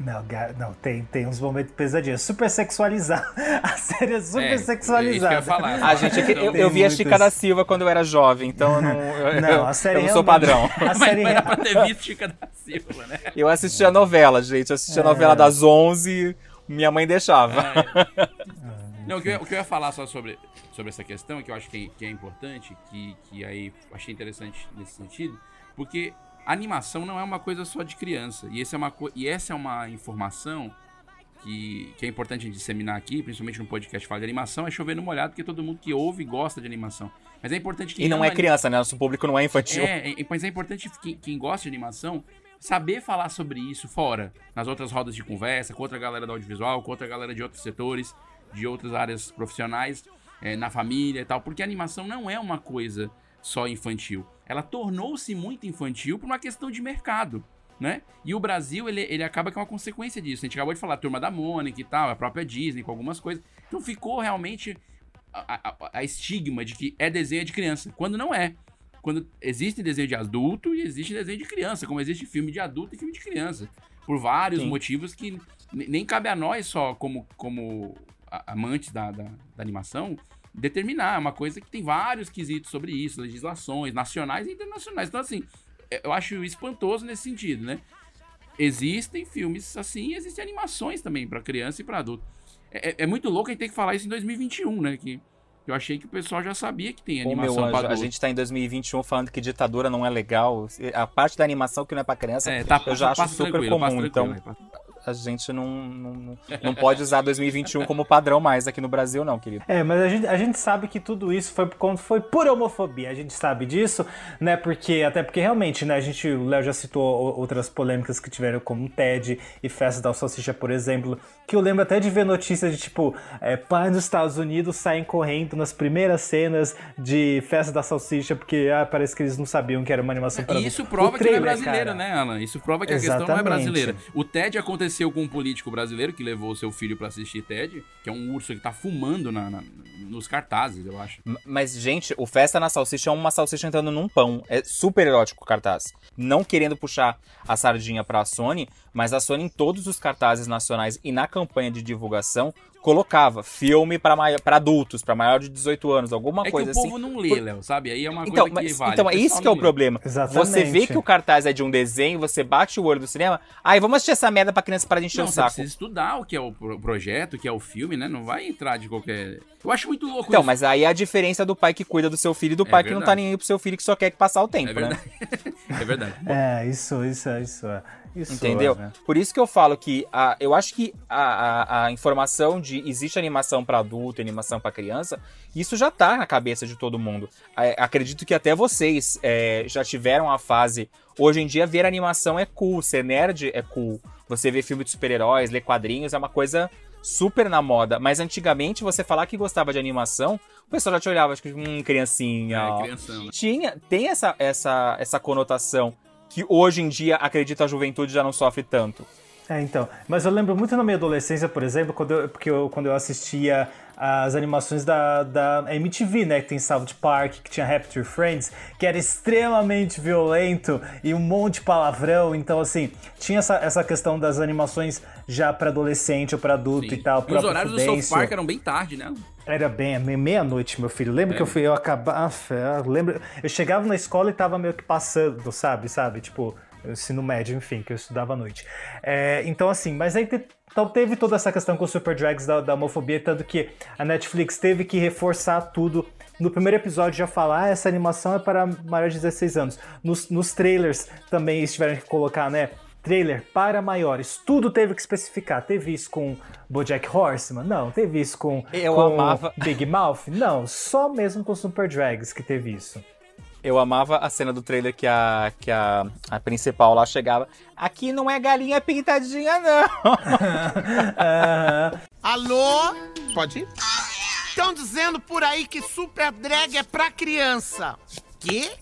Não, não tem, tem uns momentos pesadinhos. Super sexualizado. A série é super É, é isso que eu ia sexualizada. falar. A gente, é que eu, Tem eu vi a Chica da Silva quando eu era jovem, então eu não, eu, Não, a série eu não sou padrão. a Mas série não era pra ter visto Chica da Silva, né? Eu assisti a novela, gente. Eu assisti a É. novela das 11, minha mãe deixava. Não, o que, eu, o que eu ia falar só sobre, sobre essa questão, que eu acho que, que é importante, que, que aí achei interessante nesse sentido, porque animação não é uma coisa só de criança. E, esse é uma, e essa é uma informação que, que é importante a gente disseminar aqui, principalmente no podcast Fala de Animação, é chover no molhado, porque todo mundo que ouve gosta de animação. Mas é importante que E não é criança, né? Nosso público não é infantil. é, é, mas é importante que quem gosta de animação saber falar sobre isso fora, nas outras rodas de conversa, com outra galera do audiovisual, com outra galera de outros setores, de outras áreas profissionais, é, na família e tal, porque a animação não é uma coisa só infantil. Ela tornou-se muito infantil por uma questão de mercado. Né? E o Brasil, ele, ele acaba que é uma consequência disso. A gente acabou de falar, a turma da Mônica e tal, a própria Disney com algumas coisas. Então ficou realmente a, a- a estigma de que é desenho de criança, quando não é. Quando existe desenho de adulto e existe desenho de criança, como existe filme de adulto e filme de criança. Por vários Sim. motivos que ne- nem cabe a nós só, como, como amantes da, da, da animação, determinar. É uma coisa que tem vários quesitos sobre isso, legislações nacionais e internacionais. Então, assim, é- eu acho espantoso nesse sentido, né? Existem filmes assim existem animações também para criança e para adulto. É, é- é muito louco a gente ter que falar isso em 2021, né? Que eu achei que o pessoal já sabia que tem Ô, meu animação anjo, a gente tá em 2021 falando que ditadura não é legal. A parte da animação que não é pra criança, É, tá, eu já acho super tranquilo, comum. tranquilo, Então, a gente não, não, não pode usar 2021 como padrão mais aqui no Brasil, não, querido. É, mas a gente, a gente sabe que tudo isso foi foi por homofobia. A gente sabe disso, né? Porque até porque realmente, né? A gente, o Léo já citou outras polêmicas que tiveram como TED e Festa da Salsicha, por exemplo, que eu lembro até de ver notícias de tipo, é, pais nos Estados Unidos saem correndo nas primeiras cenas de Festa da Salsicha porque ah, parece que eles não sabiam que era uma animação para E isso prova O que não é trailer, brasileiro, cara. né, Alan? Isso prova que a questão não é Exatamente. brasileira. O TED aconteceu com um político brasileiro que levou seu filho pra assistir TED, que é um urso que tá fumando na- na- nos cartazes, eu acho. Mas, gente, o Festa na Salsicha é uma salsicha entrando num pão. É super erótico o cartaz. Não querendo puxar a sardinha pra Sony, mas a Sony em todos os cartazes nacionais e na campanha de divulgação colocava filme pra adultos, pra maior de 18 anos, alguma É que coisa o povo assim. não lê, Por- Léo, sabe? Aí é uma Então, coisa que mas, vale. então é isso que é o lê. problema. Exatamente. Você vê que o cartaz é de um desenho, você bate o olho do cinema, aí vamos assistir essa merda pra criança parar de encher Não, o você saco. precisa estudar o que é o pro- projeto, o que é o filme, né? Não vai entrar de qualquer. Eu acho muito louco Então, isso. mas aí é a diferença do pai que cuida do seu filho e do É pai que não tá verdade. nem aí pro seu filho que só quer passar o tempo, É né? verdade. é verdade. É, isso, isso, isso. é. Isso Entendeu? é, né? Por isso que eu falo que a, eu acho que a, a, a informação de existe animação para adulto, animação para criança, isso já tá na cabeça de todo mundo. É, acredito que até vocês é, já tiveram a fase. Hoje em dia, ver animação é cool, ser nerd é cool. Você vê filme de super-heróis, ler quadrinhos é uma coisa super na moda. Mas antigamente, você falar que gostava de animação, o pessoal já te olhava, acho que, hum, criancinha. É, crianção, né? Tinha, tem essa, essa, essa conotação que hoje em dia, acredito, a juventude já não sofre tanto. É, então. Mas eu lembro muito na minha adolescência, por exemplo, quando eu, porque eu, quando eu assistia as animações da, da MTV, né? Que tem South Park, que tinha Rapture Friends, que era extremamente violento e um monte de palavrão. Então, assim, tinha essa, essa questão das animações já pra adolescente ou pra adulto e tal. E os horários do South Park eram bem tarde, né? Era bem, meia-noite, meu filho. Lembra É. que eu fui, eu acabava. Eu lembro. Eu chegava na escola e tava meio que passando, sabe? Sabe? Tipo, ensino médio, enfim, que eu estudava à noite. É, então, assim, mas aí te- então teve toda essa questão com o Super Drags da, da homofobia, tanto que a Netflix teve que reforçar tudo. No primeiro episódio já falar, ah, essa animação é para maiores de 16 anos. Nos, nos trailers também eles tiveram que colocar, né? Trailer para maiores. Tudo teve que especificar. Teve isso com Bojack Horseman? Não. Teve isso com, Eu com amava. Big Mouth? Não. Só mesmo com Super Drags que teve isso. Eu amava a cena do trailer que a, que a, a principal lá chegava. Aqui não é galinha pintadinha, não. Alô? Pode ir? Estão dizendo por aí que Super Drag é pra criança. Quê?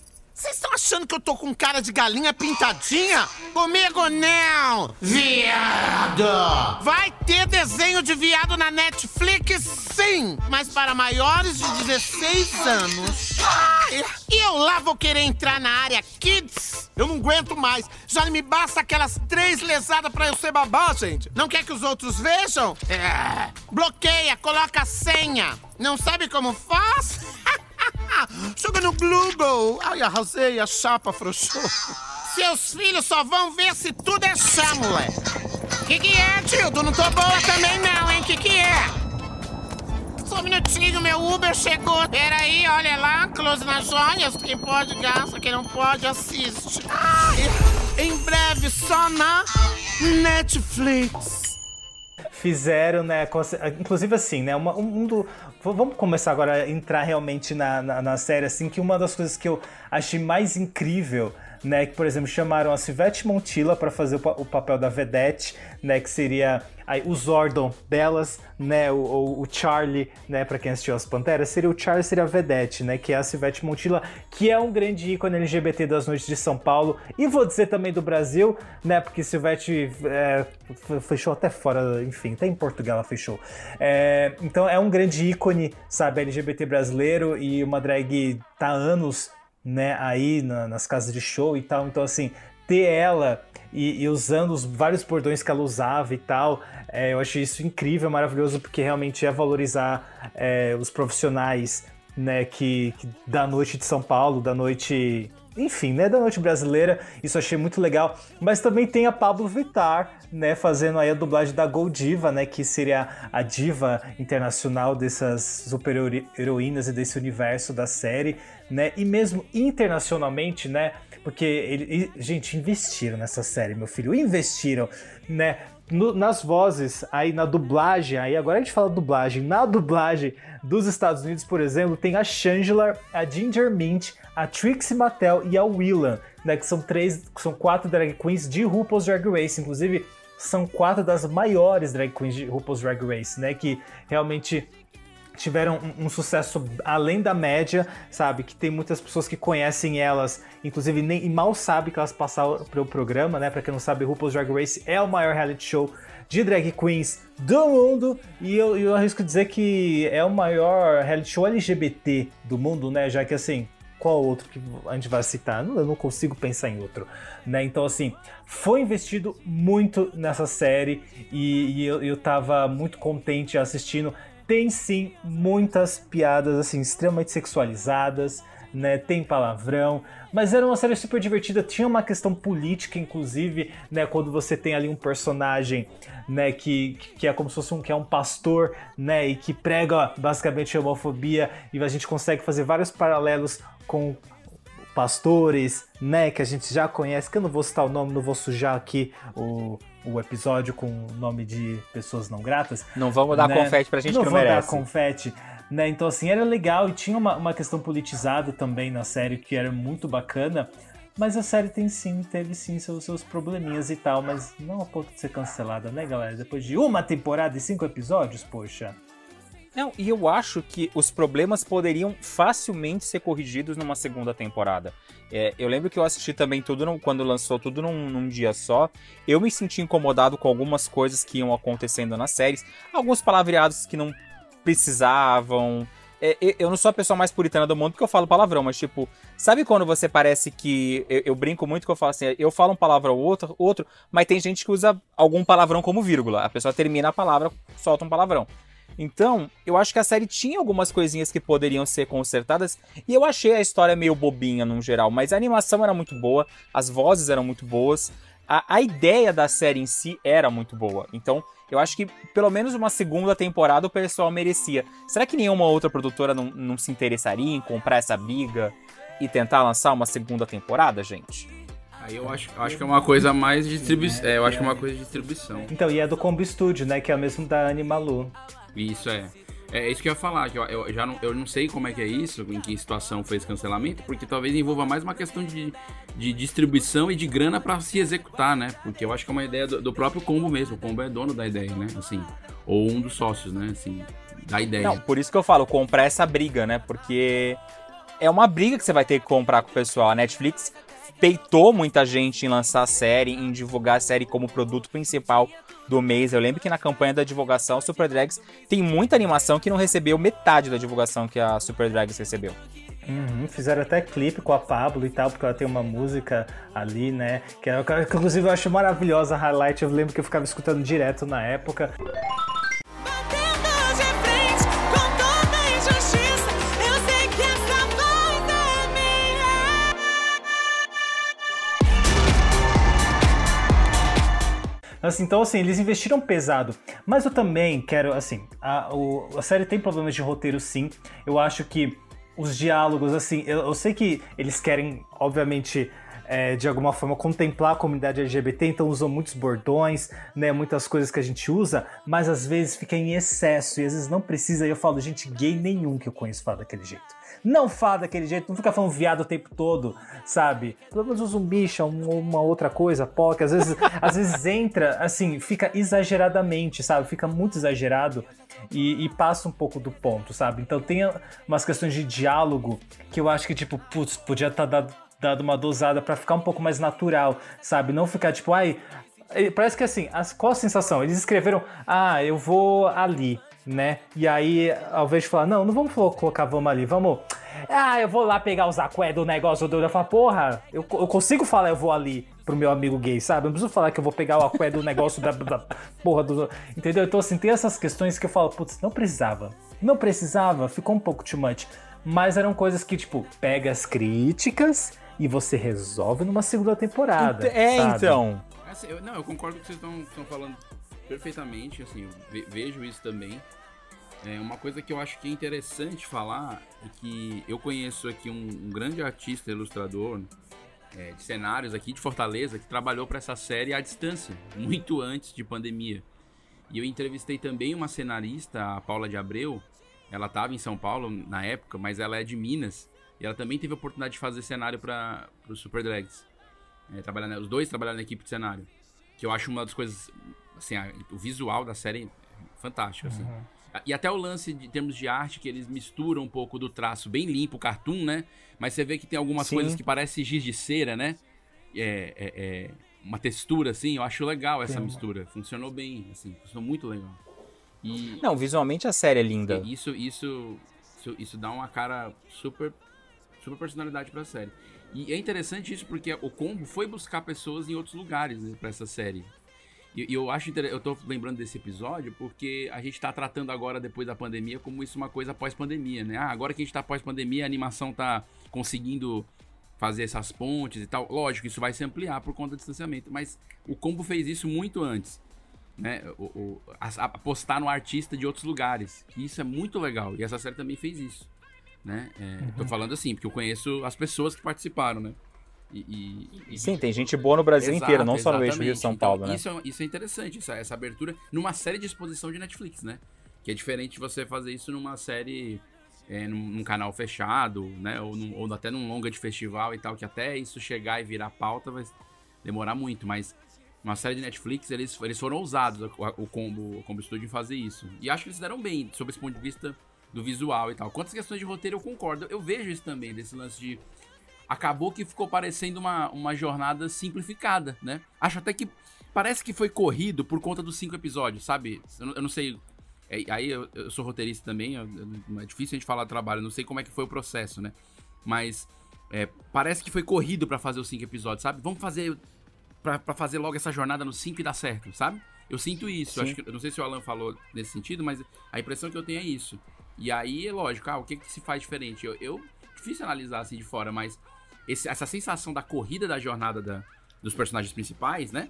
Vocês estão achando que eu tô com cara de galinha pintadinha? Comigo não, viado! Vai ter desenho de viado na Netflix, sim! Mas para maiores de 16 anos. E eu lá vou querer entrar na área Kids? Eu não aguento mais. Já me basta aquelas três lesadas pra eu ser babá, gente. Não quer que os outros vejam? É. Bloqueia, coloca a senha. Não sabe como faz? Joga no Google. Ai, arrasei, a chapa afrouxou. Seus filhos só vão ver se tudo é chá, moleque. Que que é, tio? Tu não tô boa também não, hein? Que que é? Só um minutinho, meu Uber chegou. Peraí, olha lá, close nas joias. Quem pode gasta, quem não pode assiste. Ai, em breve, só na Netflix. Fizeram, né? Inclusive, assim, né? Uma, um do. Vamos começar agora a entrar realmente na, na, na série, assim, que uma das coisas que eu achei mais incrível. Né, que, por exemplo, chamaram a Silvete Montilla para fazer o, pa- o papel da Vedette, né, que seria aí, o Zordon delas, né, o, o- Charlie, né, para quem assistiu as Panteras, seria o Charlie, seria a Vedette, né, que é a Silvete Montilla, que é um grande ícone LGBT das noites de São Paulo, e vou dizer também do Brasil, né, porque Silvete é, fechou até fora, enfim, até em Portugal ela fechou. É, então é um grande ícone, sabe, LGBT brasileiro e uma drag tá há anos, né, aí na- nas casas de show e tal, então assim, ter ela e, e usando os vários bordões que ela usava e tal, é, eu achei isso incrível, maravilhoso, porque realmente é valorizar é, os profissionais, né, que, que da noite de São Paulo, da noite enfim, né, da noite brasileira, isso achei muito legal. Mas também tem a Pablo Vittar, né, fazendo aí a dublagem da Gold Diva, né, que seria a diva internacional dessas super heroínas e desse universo da série, né, e mesmo internacionalmente, né, porque ele, gente, investiram nessa série, meu filho, investiram, né, no- nas vozes, aí na dublagem, aí agora a gente fala dublagem, na dublagem dos Estados Unidos, por exemplo, tem a Shangela, a Ginger Mint, a Trixie Mattel e a Willan, né, que são três, são quatro drag queens de RuPaul's Drag Race, inclusive são quatro das maiores drag queens de RuPaul's Drag Race, né, que realmente tiveram um, um sucesso além da média, sabe? Que tem muitas pessoas que conhecem elas, inclusive nem mal sabe que elas passaram pelo programa, né? Pra quem não sabe, RuPaul's Drag Race é o maior reality show de drag queens do mundo e eu, eu arrisco dizer que é o maior reality show LGBT do mundo, né? Já que assim, qual outro que a gente vai citar? Eu não consigo pensar em outro, né? Então, assim, foi investido muito nessa série e, e eu, eu tava muito contente assistindo. Tem sim muitas piadas, assim, extremamente sexualizadas, né? Tem palavrão, mas era uma série super divertida. Tinha uma questão política, inclusive, né? Quando você tem ali um personagem, né? Que, que é como se fosse um, que é um pastor, né? E que prega basicamente homofobia e a gente consegue fazer vários paralelos com pastores, né, que a gente já conhece, que eu não vou citar o nome, não vou sujar aqui o, o episódio com o nome de pessoas não gratas. Não vamos dar né? confete pra gente não que não merece. dar confete. Né? Então, assim, era legal e tinha uma, uma questão politizada também na série que era muito bacana. Mas a série tem sim, teve sim seus, seus probleminhas e tal, mas não a ponto de ser cancelada, né, galera? Depois de uma temporada e cinco episódios, poxa. Não, e eu acho que os problemas poderiam facilmente ser corrigidos numa segunda temporada. É, eu lembro que eu assisti também tudo no- quando lançou tudo num, num dia só. Eu me senti incomodado com algumas coisas que iam acontecendo nas séries, alguns palavreados que não precisavam. É, eu- não sou a pessoa mais puritana do mundo porque eu falo palavrão, mas tipo, sabe quando você parece que. Eu, eu brinco muito que eu falo assim, eu falo um palavrão ou outro, outro, mas tem gente que usa algum palavrão como vírgula. A pessoa termina a palavra, solta um palavrão. Então, eu acho que a série tinha algumas coisinhas que poderiam ser consertadas, e eu achei a história meio bobinha no geral, mas a animação era muito boa, as vozes eram muito boas, a, a ideia da série em si era muito boa. Então, eu acho que pelo menos uma segunda temporada o pessoal merecia. Será que nenhuma outra produtora não, não se interessaria em comprar essa briga e tentar lançar uma segunda temporada, gente? Aí eu acho, eu acho que é uma coisa mais de distribuição. É, eu acho que é uma coisa de distribuição. Então, e é do Combo Studio, né? Que é o mesmo da Animalu. Isso é. É isso que eu ia falar, que eu, eu já não, eu não sei como é que é isso, em que situação foi esse cancelamento, porque talvez envolva mais uma questão de, de distribuição e de grana pra se executar, né? Porque eu acho que é uma ideia do, do próprio Combo mesmo. O Combo é dono da ideia, né? Assim, ou um dos sócios, né? Assim, da ideia. Não, por isso que eu falo, comprar essa briga, né? Porque é uma briga que você vai ter que comprar com o pessoal. A Netflix peitou muita gente em lançar a série, em divulgar a série como produto principal do mês. Eu lembro que na campanha da divulgação, Super Drags tem muita animação que não recebeu metade da divulgação que a Super Drags recebeu. Uhum, fizeram até clipe com a Pablo e tal, porque ela tem uma música ali, né? Que, é- inclusive eu acho maravilhosa a highlight. Eu lembro que eu ficava escutando direto na época. Assim, então, assim, eles investiram pesado. Mas eu também quero, assim, a, o- a série tem problemas de roteiro, sim. Eu acho que os diálogos, assim, eu, eu sei que eles querem, obviamente, é, de alguma forma, contemplar a comunidade LGBT, então usam muitos bordões, né, muitas coisas que a gente usa, mas às vezes fica em excesso e às vezes não precisa. E eu falo, gente, gay nenhum que eu conheço fala daquele jeito. Não fala daquele jeito, não fica falando viado o tempo todo, sabe? Pelo menos usa um bicho, um- uma outra coisa, POC. Às vezes, às vezes entra, assim, fica exageradamente, sabe? Fica muito exagerado e, e passa um pouco do ponto, sabe? Então tem umas questões de diálogo que eu acho que, tipo, putz, podia estar dado, dado uma dosada pra ficar um pouco mais natural, sabe? Não ficar tipo, ai. Parece que assim, as- qual a sensação? Eles escreveram, ah, eu vou ali, né? E aí, ao invés de falar, não, não vamos colo- colocar vamos ali, vamos. Ah, eu vou lá pegar os aqué do negócio do. Eu falo, porra, eu, eu consigo falar eu vou ali pro meu amigo gay, sabe? Eu não preciso falar que eu vou pegar o aqué do negócio da, da porra do. Entendeu? Então, assim, tem essas questões que eu falo, putz, não precisava. Não precisava, ficou um pouco too much. Mas eram coisas que, tipo, pega as críticas e você resolve numa segunda temporada. É, sabe? então. Assim, eu- não, eu concordo com o que vocês estão falando perfeitamente, assim, eu vejo isso também. É uma coisa que eu acho que é interessante falar é que eu conheço aqui um, um grande artista ilustrador é, de cenários aqui de Fortaleza que trabalhou para essa série à distância, muito antes de pandemia. E eu entrevistei também uma cenarista, a Paula de Abreu. Ela estava em São Paulo na época, mas ela é de Minas. E ela também teve a oportunidade de fazer cenário para o Super Drags. É, trabalhar, na- os dois trabalharam na equipe de cenário. Que eu acho uma das coisas. Assim, a- o visual da série é fantástico. Assim. Uhum. E até o lance de em termos de arte, que eles misturam um pouco do traço bem limpo, cartoon, né? Mas você vê que tem algumas Sim. coisas que parecem giz de cera, né? É, é- é uma textura, assim, eu acho legal essa uma- mistura. Funcionou bem, assim, funcionou muito legal. E Não, visualmente a série é linda. isso, isso, isso, isso dá uma cara super, super personalidade pra série. E é interessante isso porque o combo foi buscar pessoas em outros lugares né, para essa série. E eu acho eu tô lembrando desse episódio porque a gente tá tratando agora depois da pandemia como isso uma coisa pós-pandemia, né? Ah, agora que a gente tá pós-pandemia, a animação tá conseguindo fazer essas pontes e tal. Lógico, isso vai se ampliar por conta do distanciamento, mas o combo fez isso muito antes né, o, o- apostar no artista de outros lugares. Isso é muito legal. E essa série também fez isso. Né? É, Uhum. Tô falando assim, porque eu conheço as pessoas que participaram, né? E, e- e- Sim, tem gente boa no Brasil Exato, inteiro, não só no eixo exatamente. Rio-São Então, Paulo, né? Isso é, isso é interessante, essa, essa abertura numa série de exposição de Netflix, né? Que é diferente de você fazer isso numa série, é, num, num canal fechado, né? Ou, num- ou até num longa de festival e tal, que até isso chegar e virar pauta vai demorar muito, mas uma série de Netflix, eles, eles foram ousados, o, o Combo, o Combo Studio, em fazer isso. E acho que eles deram bem, sob esse ponto de vista do visual e tal. Quantas questões de roteiro eu concordo. Eu vejo isso também, desse lance de. Acabou que ficou parecendo uma, uma jornada simplificada, né? Acho até que. Parece que foi corrido por conta dos cinco episódios, sabe? Eu, não- eu não sei. é, Aí eu, eu sou roteirista também, eu- é difícil a gente falar do trabalho, não sei como é que foi o processo, né? Mas é, parece que foi corrido pra fazer os cinco episódios, sabe? Vamos fazer Pra pra fazer logo essa jornada no 5 e dar certo, sabe? Eu sinto isso. Acho que, eu não sei se o Alan falou nesse sentido, mas a impressão que eu tenho é isso. E aí é lógico, ah, o que, que se faz diferente? Eu, eu difícil analisar assim de fora, mas esse- essa sensação da corrida da jornada da- dos personagens principais, né?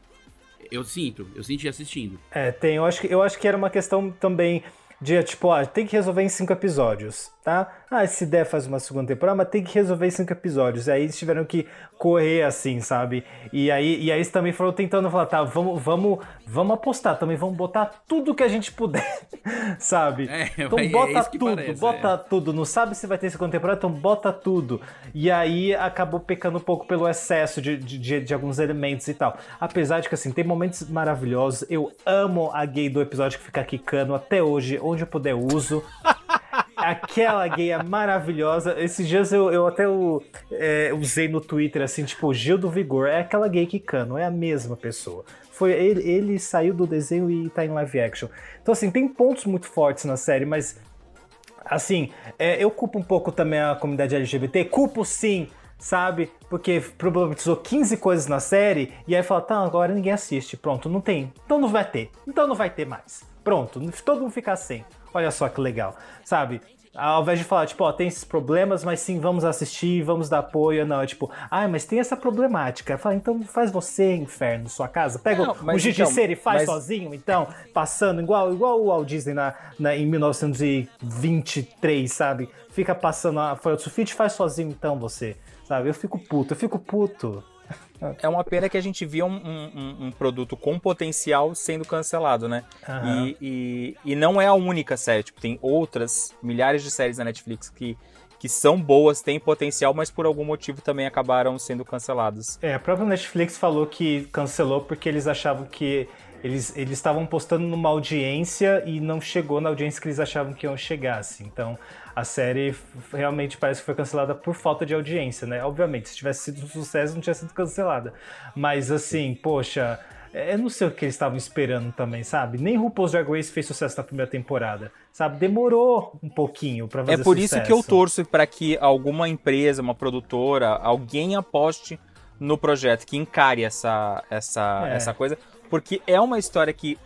Eu sinto, eu senti assistindo. É, tem. Eu acho, que, eu acho que era uma questão também de, tipo, ó, tem que resolver em cinco episódios, tá? Ah, se der, faz uma segunda temporada, mas tem que resolver em cinco episódios. E aí eles tiveram que correr assim, sabe? E aí, e aí eles também foram tentando falar, tá, vamos, vamos, vamos apostar também, vamos botar tudo que a gente puder, sabe? É, então é bota que tudo, parece, bota é. tudo. Não sabe se vai ter segunda temporada, então bota tudo. E aí acabou pecando um pouco pelo excesso de, de, de- de alguns elementos e tal. Apesar de que, assim, tem momentos maravilhosos. Eu amo a gay do episódio que fica quicando até hoje, onde eu puder uso. Aquela gay é maravilhosa. Esses dias eu, eu até é, usei no Twitter, assim, tipo, Gil do Vigor. É aquela gay quicando, é a mesma pessoa. Foi ele, ele saiu do desenho e tá em live action. Então, assim, tem pontos muito fortes na série, mas Assim, é, eu culpo um pouco também a comunidade LGBT, culpo sim, sabe? Porque problematizou 15 coisas na série e aí fala, tá, agora ninguém assiste, pronto, não tem. Então não vai ter, então não vai ter mais. Pronto, todo mundo fica sem. Olha só que legal, sabe? Ao invés de falar, tipo, ó, tem esses problemas, mas sim, vamos assistir, vamos dar apoio. Não, é tipo, ah, mas tem essa problemática. Fala, então faz você, inferno, sua casa. Pega Não, o Judiceiro então, e faz mas- sozinho, então, passando igual, igual o Walt Disney na, na- em 1923, sabe? Fica passando a folha do sulfite, faz sozinho então você, sabe? Eu fico puto, eu fico puto. É uma pena que a gente via um, um- um- produto com potencial sendo cancelado, né? Aham. E, e, e não é a única série. Tipo, tem outras milhares de séries na Netflix que, que são boas, têm potencial, mas por algum motivo também acabaram sendo canceladas. É, a própria Netflix falou que cancelou porque eles achavam que eles eles estavam postando numa audiência e não chegou na audiência que eles achavam que iam chegar, assim. Então, a série realmente parece que foi cancelada por falta de audiência, né? Obviamente, se tivesse sido um sucesso, não tinha sido cancelada. Mas, assim, poxa, é, eu não sei o que eles estavam esperando também, sabe? Nem RuPaul's Drag Race fez sucesso na primeira temporada, sabe? Demorou um pouquinho pra fazer É por isso que eu sucesso. torço para que alguma empresa, uma produtora, alguém aposte no projeto, que encare essa, essa, É. essa coisa, porque é uma história que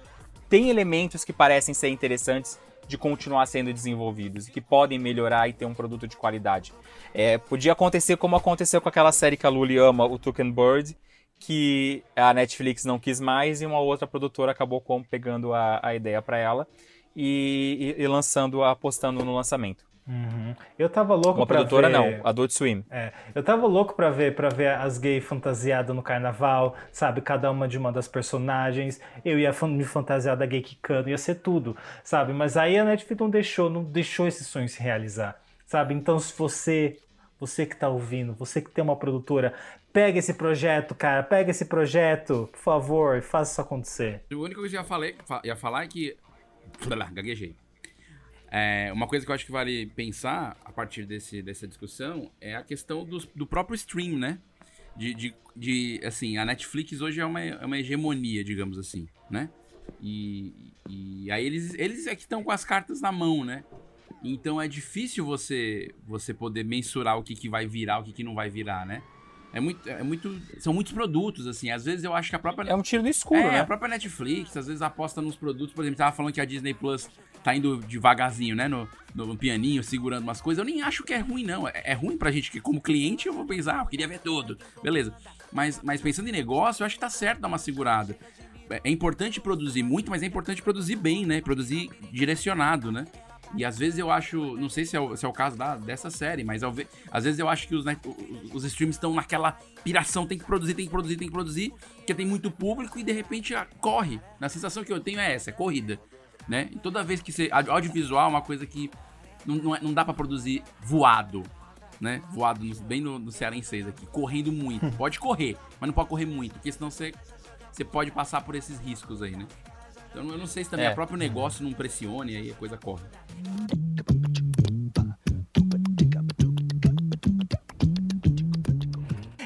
tem elementos que parecem ser interessantes de continuar sendo desenvolvidos, que podem melhorar e ter um produto de qualidade. É, podia acontecer como aconteceu com aquela série que a Luli ama, o Tuken Bird, que a Netflix não quis mais e uma outra produtora acabou pegando a, a ideia para ela e, e- e lançando, apostando no lançamento. Uhum. Eu tava louco Uma pra produtora ver... não, Adult Swim. É, eu tava louco pra ver, pra ver as gays fantasiadas no carnaval, sabe? Cada uma de uma das personagens. Eu ia fan- me fantasiar da gay quicando, ia ser tudo, sabe? Mas aí a Netflix não deixou, não deixou esse sonho se realizar, sabe? Então se você, você que tá ouvindo, você que tem uma produtora, pega esse projeto, cara, pega esse projeto, por favor, e faça isso acontecer. Única coisa que eu ia, falei, fa- ia falar é que. Gaguejei. É, uma coisa que eu acho que vale pensar a partir desse, dessa discussão é a questão dos- do, próprio stream, né? De, de, de, assim, a Netflix hoje é uma, é uma hegemonia, digamos assim, né? E, e aí eles, eles é que estão com as cartas na mão, né? Então é difícil você você poder mensurar o que, que vai virar, o que, que não vai virar, né? É muito, é muito. São muitos produtos, assim. Às vezes eu acho que a própria. É um tiro no escuro, é, né? a própria Netflix, às vezes aposta nos produtos. Por exemplo, tava falando que a Disney Plus tá indo devagarzinho, né? No, no, pianinho, segurando umas coisas. Eu nem acho que é ruim, não. É, é ruim pra gente que, como cliente, eu vou pensar, ah, eu queria ver tudo. Beleza. Mas, mas pensando em negócio, eu acho que tá certo dar uma segurada. É, é importante produzir muito, mas é importante produzir bem, né? Produzir direcionado, né? E às vezes eu acho, não sei se é o, se é o caso da, dessa série, mas ao às vezes eu acho que os, net- os, streams estão naquela piração, tem que produzir, tem que produzir, tem que produzir, porque tem muito público e de repente ah, corre. A sensação que eu tenho é essa, é corrida, né? E toda vez que você... audio- Audiovisual é uma coisa que não, não, é- não dá pra produzir voado, né? Voado no- bem no, no cearense aqui, correndo muito. Pode correr, mas não pode correr muito, porque senão você... você pode passar por esses riscos aí, né? Então eu não sei se também É. o próprio negócio não pressione e aí a coisa corre.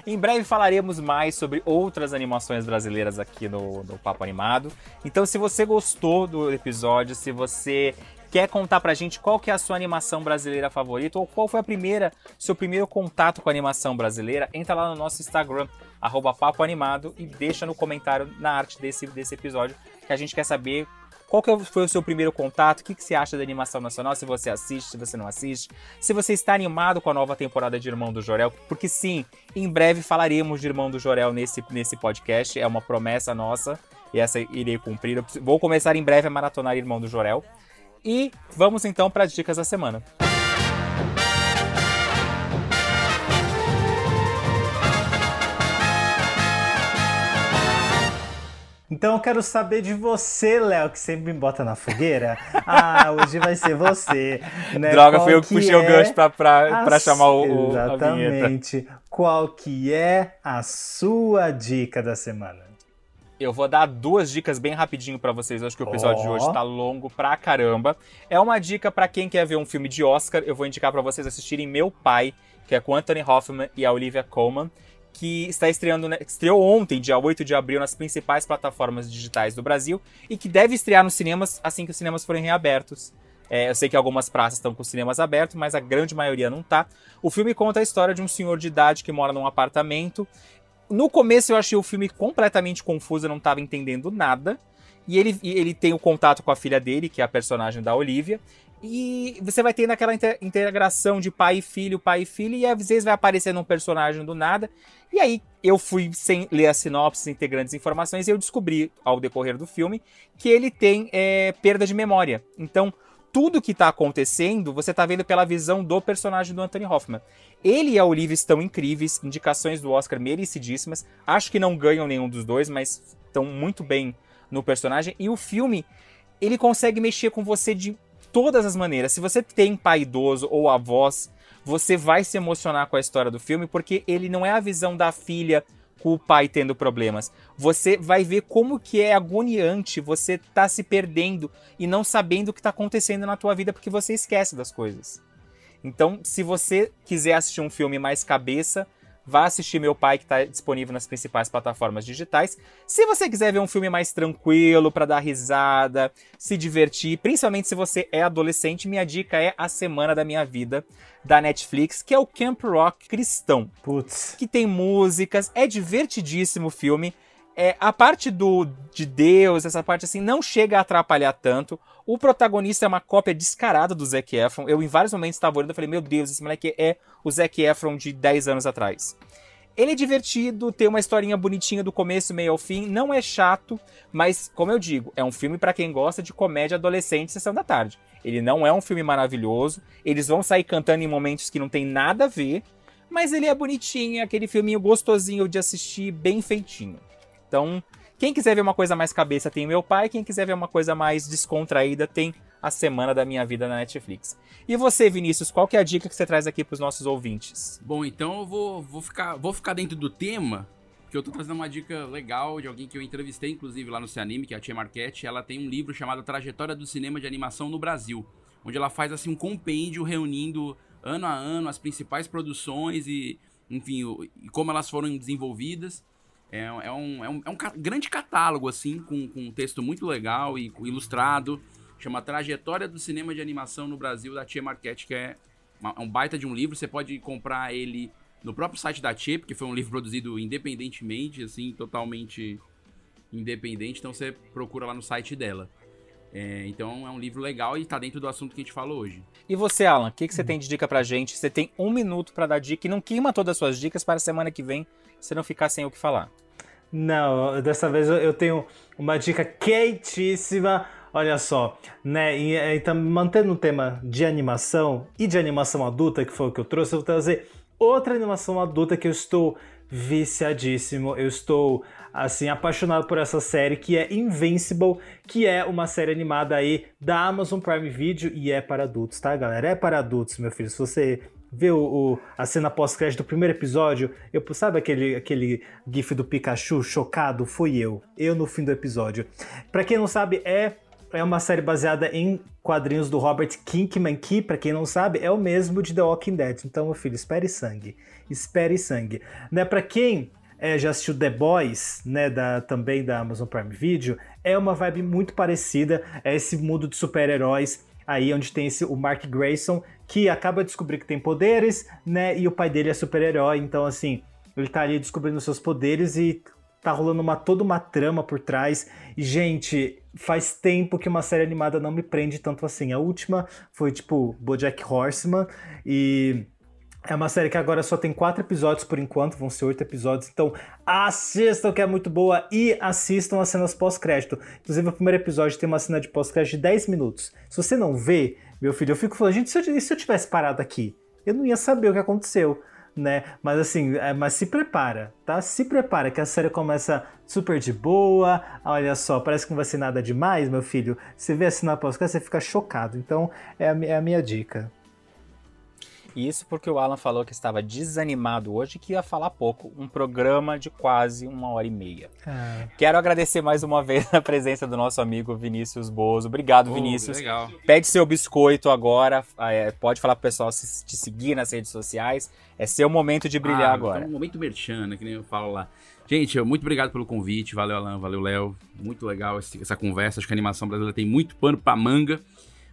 Em breve falaremos mais sobre outras animações brasileiras aqui no, no Papo Animado. Então, se você gostou do episódio, se você quer contar pra gente qual que é a sua animação brasileira favorita ou qual foi a primeira, seu primeiro contato com a animação brasileira, entra lá no nosso Instagram, arroba Papo Animado, e deixa no comentário na arte desse, desse episódio, que a gente quer saber qual que foi o seu primeiro contato? O que, que você acha da animação nacional? Se você assiste, se você não assiste. Se você está animado com a nova temporada de Irmão do Jorel. Porque sim, em breve falaremos de Irmão do Jorel nesse, nesse podcast. É uma promessa nossa. E essa irei cumprir. Eu Vou começar em breve a maratonar Irmão do Jorel. E vamos então para as dicas da semana. Então eu quero saber de você, Léo, que sempre me bota na fogueira. Ah, hoje vai ser você. Né? Droga, Qual fui eu que puxei o gancho pra- pra- a pra chamar o- Exatamente. Qual que é a sua dica da semana? Eu vou dar duas dicas bem rapidinho pra vocês. Eu acho que o episódio de Ó. hoje tá longo pra caramba. É uma dica pra quem quer ver um filme de Oscar. Eu vou indicar pra vocês assistirem Meu Pai, que é com Anthony Hoffman e a Olivia Colman, que está estreando, estreou ontem, dia 8 de abril, nas principais plataformas digitais do Brasil e que deve estrear nos cinemas assim que os cinemas forem reabertos. É, eu sei que algumas praças estão com os cinemas abertos, mas a grande maioria não tá. O filme conta a história de um senhor de idade que mora num apartamento no começo eu achei o filme completamente confuso, eu não tava entendendo nada. E ele, ele tem o contato com a filha dele, que é a personagem da Olivia. E você vai tendo aquela inter- integração de pai e filho, pai e filho, e às vezes vai aparecendo um personagem do nada. E aí eu fui sem ler a sinopse, sem ter grandes informações, e eu descobri ao decorrer do filme que ele tem é, perda de memória. Então, tudo que tá acontecendo, você tá vendo pela visão do personagem do Anthony Hoffman. Ele e a Olivia estão incríveis, indicações do Oscar merecidíssimas. Acho que não ganham nenhum dos dois, mas estão muito bem no personagem. E o filme, ele consegue mexer com você de todas as maneiras. Se você tem pai idoso ou avós, você vai se emocionar com a história do filme, porque ele não é a visão da filha com o pai tendo problemas. Você vai ver como que é agoniante você tá se perdendo e não sabendo o que tá acontecendo na tua vida porque você esquece das coisas. Então, se você quiser assistir um filme mais cabeça, vá assistir Meu Pai, que está disponível nas principais plataformas digitais. Se você quiser ver um filme mais tranquilo, para dar risada, se divertir, principalmente se você é adolescente, minha dica é A Semana da Minha Vida, da Netflix, que é o Camp Rock cristão. Putz. Que tem músicas, é divertidíssimo o filme. É, a parte do de Deus, essa parte assim, não chega a atrapalhar tanto. O protagonista é uma cópia descarada do Zac Efron. Eu, em vários momentos, estava olhando e falei, meu Deus, esse moleque é o Zac Efron de 10 anos atrás. Ele é divertido, tem uma historinha bonitinha do começo, meio ao fim, não é chato, mas, como eu digo, é um filme para quem gosta de comédia adolescente sessão da tarde. Ele não é um filme maravilhoso, eles vão sair cantando em momentos que não tem nada a ver, mas ele é bonitinho, aquele filminho gostosinho de assistir, bem feitinho. Então, quem quiser ver uma coisa mais cabeça tem Meu Pai, quem quiser ver uma coisa mais descontraída tem A Semana da Minha Vida na Netflix. E você, Vinícius, qual que é a dica que você traz aqui para os nossos ouvintes? Bom, então eu vou, vou, ficar, vou ficar dentro do tema, porque eu tô trazendo uma dica legal de alguém que eu entrevistei, inclusive, lá no Cianime, que é a Tia Marquette. Ela tem um livro chamado Trajetória do Cinema de Animação no Brasil, onde ela faz assim um compêndio reunindo ano a ano as principais produções e, enfim, o- e como elas foram desenvolvidas. É, é um, é um, é um grande catálogo, assim, com, com um texto muito legal e ilustrado. Chama Trajetória do Cinema de Animação no Brasil, da Tia Marquette, que é uma- é um baita de um livro. Você pode comprar ele no próprio site da Tia, porque foi um livro produzido independentemente, assim, totalmente independente. Então você procura lá no site dela. É, então é um livro legal e tá dentro do assunto que a gente falou hoje. E você, Alan, o que, que você tem de dica pra gente? Você tem um minuto para dar dica e não queima todas as suas dicas para a semana que vem, você não ficar sem o que falar. Não, dessa vez eu- tenho uma dica quentíssima. Olha só, né? E, então, mantendo o tema de animação e de animação adulta, que foi o que eu trouxe, eu vou trazer outra animação adulta que eu estou viciadíssimo. Eu estou, assim, apaixonado por essa série que é Invincible, que é uma série animada aí da Amazon Prime Video e é para adultos, tá, galera? É para adultos, meu filho. Se você ver o, o- a cena pós-crédito do primeiro episódio, eu, sabe aquele, aquele gif do Pikachu chocado? Fui eu. Eu no fim do episódio. Pra quem não sabe, é, é uma série baseada em quadrinhos do Robert Kinkman, que, pra quem não sabe, é o mesmo de The Walking Dead. Então, meu filho, espere sangue. Espere sangue. Né, pra quem é, já assistiu The Boys, né, da, também da Amazon Prime Video, é uma vibe muito parecida. É esse mundo de super-heróis aí onde tem esse, o Mark Grayson, que acaba de descobrir que tem poderes, né? E o pai dele é super-herói, então assim, ele tá ali descobrindo seus poderes e tá rolando uma, toda uma trama por trás. E, gente, faz tempo que uma série animada não me prende tanto assim. A última foi tipo Bojack Horseman e. É uma série que agora só tem quatro episódios por enquanto, vão ser oito episódios, então assistam que é muito boa e assistam as cenas pós-crédito. Inclusive, o primeiro episódio tem uma cena de pós-crédito de 10 minutos. Se você não vê, meu filho, eu fico falando, gente, se eu, se eu tivesse parado aqui, eu não ia saber o que aconteceu, né? Mas assim, é, mas se prepara, tá? Se prepara, que a série começa super de boa, olha só, parece que não vai ser nada demais, meu filho. Você vê a cena pós-crédito, você fica chocado. Então, é a, é a minha dica. Isso porque o Alan falou que estava desanimado hoje e que ia falar pouco. Um programa de quase uma hora e meia. Ah. Quero agradecer mais uma vez a presença do nosso amigo Vinícius Bozo. Obrigado, Oh, Vinícius. legal. Pede seu biscoito agora. é, pode falar pro pessoal se te seguir nas redes sociais. É seu momento de brilhar Ah, agora. então, um momento merchan, né, que nem eu falo lá. Gente, muito obrigado pelo convite. Valeu, Alan. Valeu, Léo. Muito legal essa conversa. Acho que a animação brasileira tem muito pano pra manga.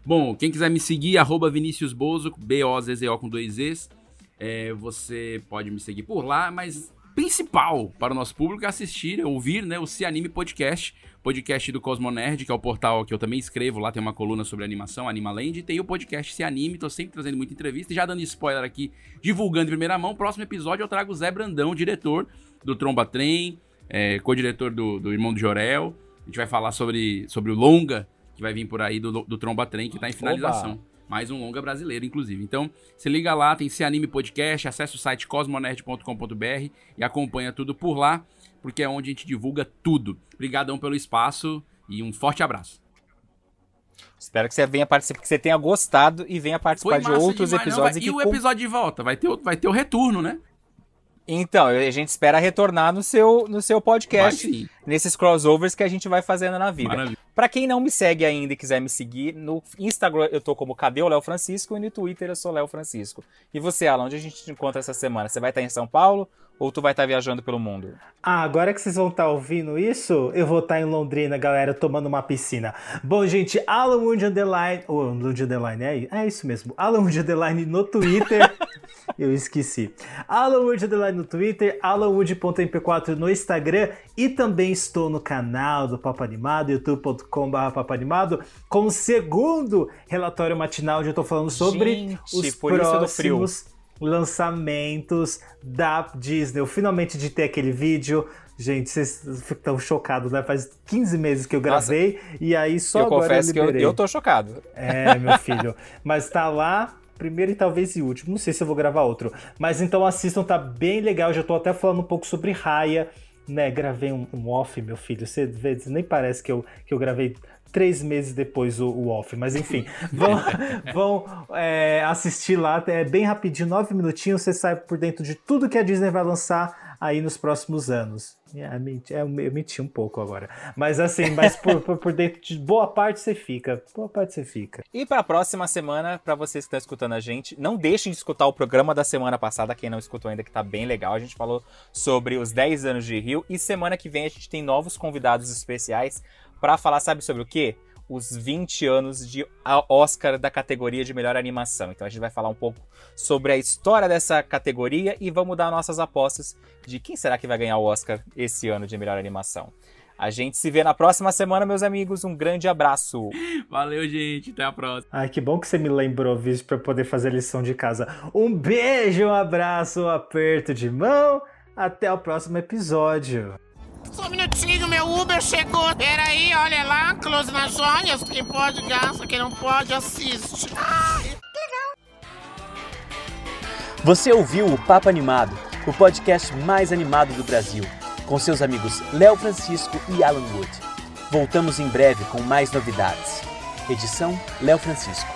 Bom, quem quiser me seguir, arroba Vinícius Bozo, B-O-Z-Z-O com dois Zs. É, você pode me seguir por lá, mas principal para o nosso público é assistir, ouvir né, o Se Anime Podcast, podcast do Cosmonerd, que é o portal que eu também escrevo. Lá tem uma coluna sobre animação, Animaland, e tem o podcast Se Anime, tô sempre trazendo muita entrevista. E já dando spoiler aqui, divulgando em primeira mão, próximo episódio eu trago o Zé Brandão, diretor do Tromba Trem, é, co-diretor do, do Irmão do Jorel. A gente vai falar sobre, sobre o longa que vai vir por aí do, do Tromba Trem, que tá em finalização. Oba! Mais um longa brasileiro, inclusive. Então, se liga lá, tem Se Anime Podcast, acessa o site cosmonerd.com.br e acompanha tudo por lá, porque é onde a gente divulga tudo. Obrigadão pelo espaço e um forte abraço. Espero que você venha participar, que você tenha gostado e venha participar de outros demais, não, episódios. vai- e e que o com- episódio de volta? Vai ter, o- vai ter o retorno, né? Então, a gente espera retornar no seu, no seu podcast, Vai sim. Nesses crossovers que a gente vai fazendo na vida. Maravilha. Pra quem não me segue ainda e quiser me seguir, no Instagram eu tô como Cadê o Léo Francisco e no Twitter eu sou Léo Francisco. E você, Alan, onde a gente te encontra essa semana? Você vai estar em São Paulo ou tu vai estar viajando pelo mundo? Ah, agora que vocês vão estar ouvindo isso, eu vou estar em Londrina, galera, tomando uma piscina. Bom, gente, Alan Wood Underline. Ô, Wood Underline, é, é isso mesmo. Alan Wood Underline no Twitter. eu esqueci. Alan Wood Underline no Twitter, alanwood.mp4 no Instagram e também estou no canal do Papo Animado, youtube.com.br Papo Animado, com o segundo relatório matinal onde eu tô falando sobre Gente, os próximos lançamentos da Disney. Eu finalmente editei aquele vídeo. Gente, vocês estão chocados, né? Faz 15 meses que eu gravei e aí só eu agora confesso eu que eu, liberei. eu tô chocado. É, meu filho. Mas tá lá, primeiro e talvez e último. Não sei se eu vou gravar outro. Mas então assistam, tá bem legal. Já tô até falando um pouco sobre Raya, né? Gravei um, um off, meu filho. Você vê, nem parece que eu, que eu gravei três meses depois o, o off. Mas enfim, vão, vão é, assistir lá. É bem rapidinho, nove minutinhos. Você sai por dentro de tudo que a Disney vai lançar aí nos próximos anos. É, é, eu menti um pouco agora. Mas assim, mas por, por, por dentro de boa parte você fica. Boa parte você fica. E para a próxima semana, para vocês que estão escutando a gente, não deixem de escutar o programa da semana passada, quem não escutou ainda, que tá bem legal. A gente falou sobre os 10 anos de Rio e semana que vem a gente tem novos convidados especiais para falar, sabe sobre o quê? Os 20 anos de Oscar da categoria de melhor animação. Então a gente vai falar um pouco sobre a história dessa categoria e vamos dar nossas apostas de quem será que vai ganhar o Oscar esse ano de melhor animação. A gente se vê na próxima semana, meus amigos. Um grande abraço. Valeu, gente. Até a próxima. Ai, que bom que você me lembrou, Viz, para poder fazer a lição de casa. Um beijo, um abraço, um aperto de mão. Até o próximo episódio. Só um minutinho, meu Uber chegou. Peraí, olha lá, close nas joias. Quem pode gasta, quem não pode assiste. Ai. Você ouviu o Papo Animado, o podcast mais animado do Brasil, com seus amigos Léo Francisco e Alan Wood. Voltamos em breve com mais novidades. Edição Léo Francisco.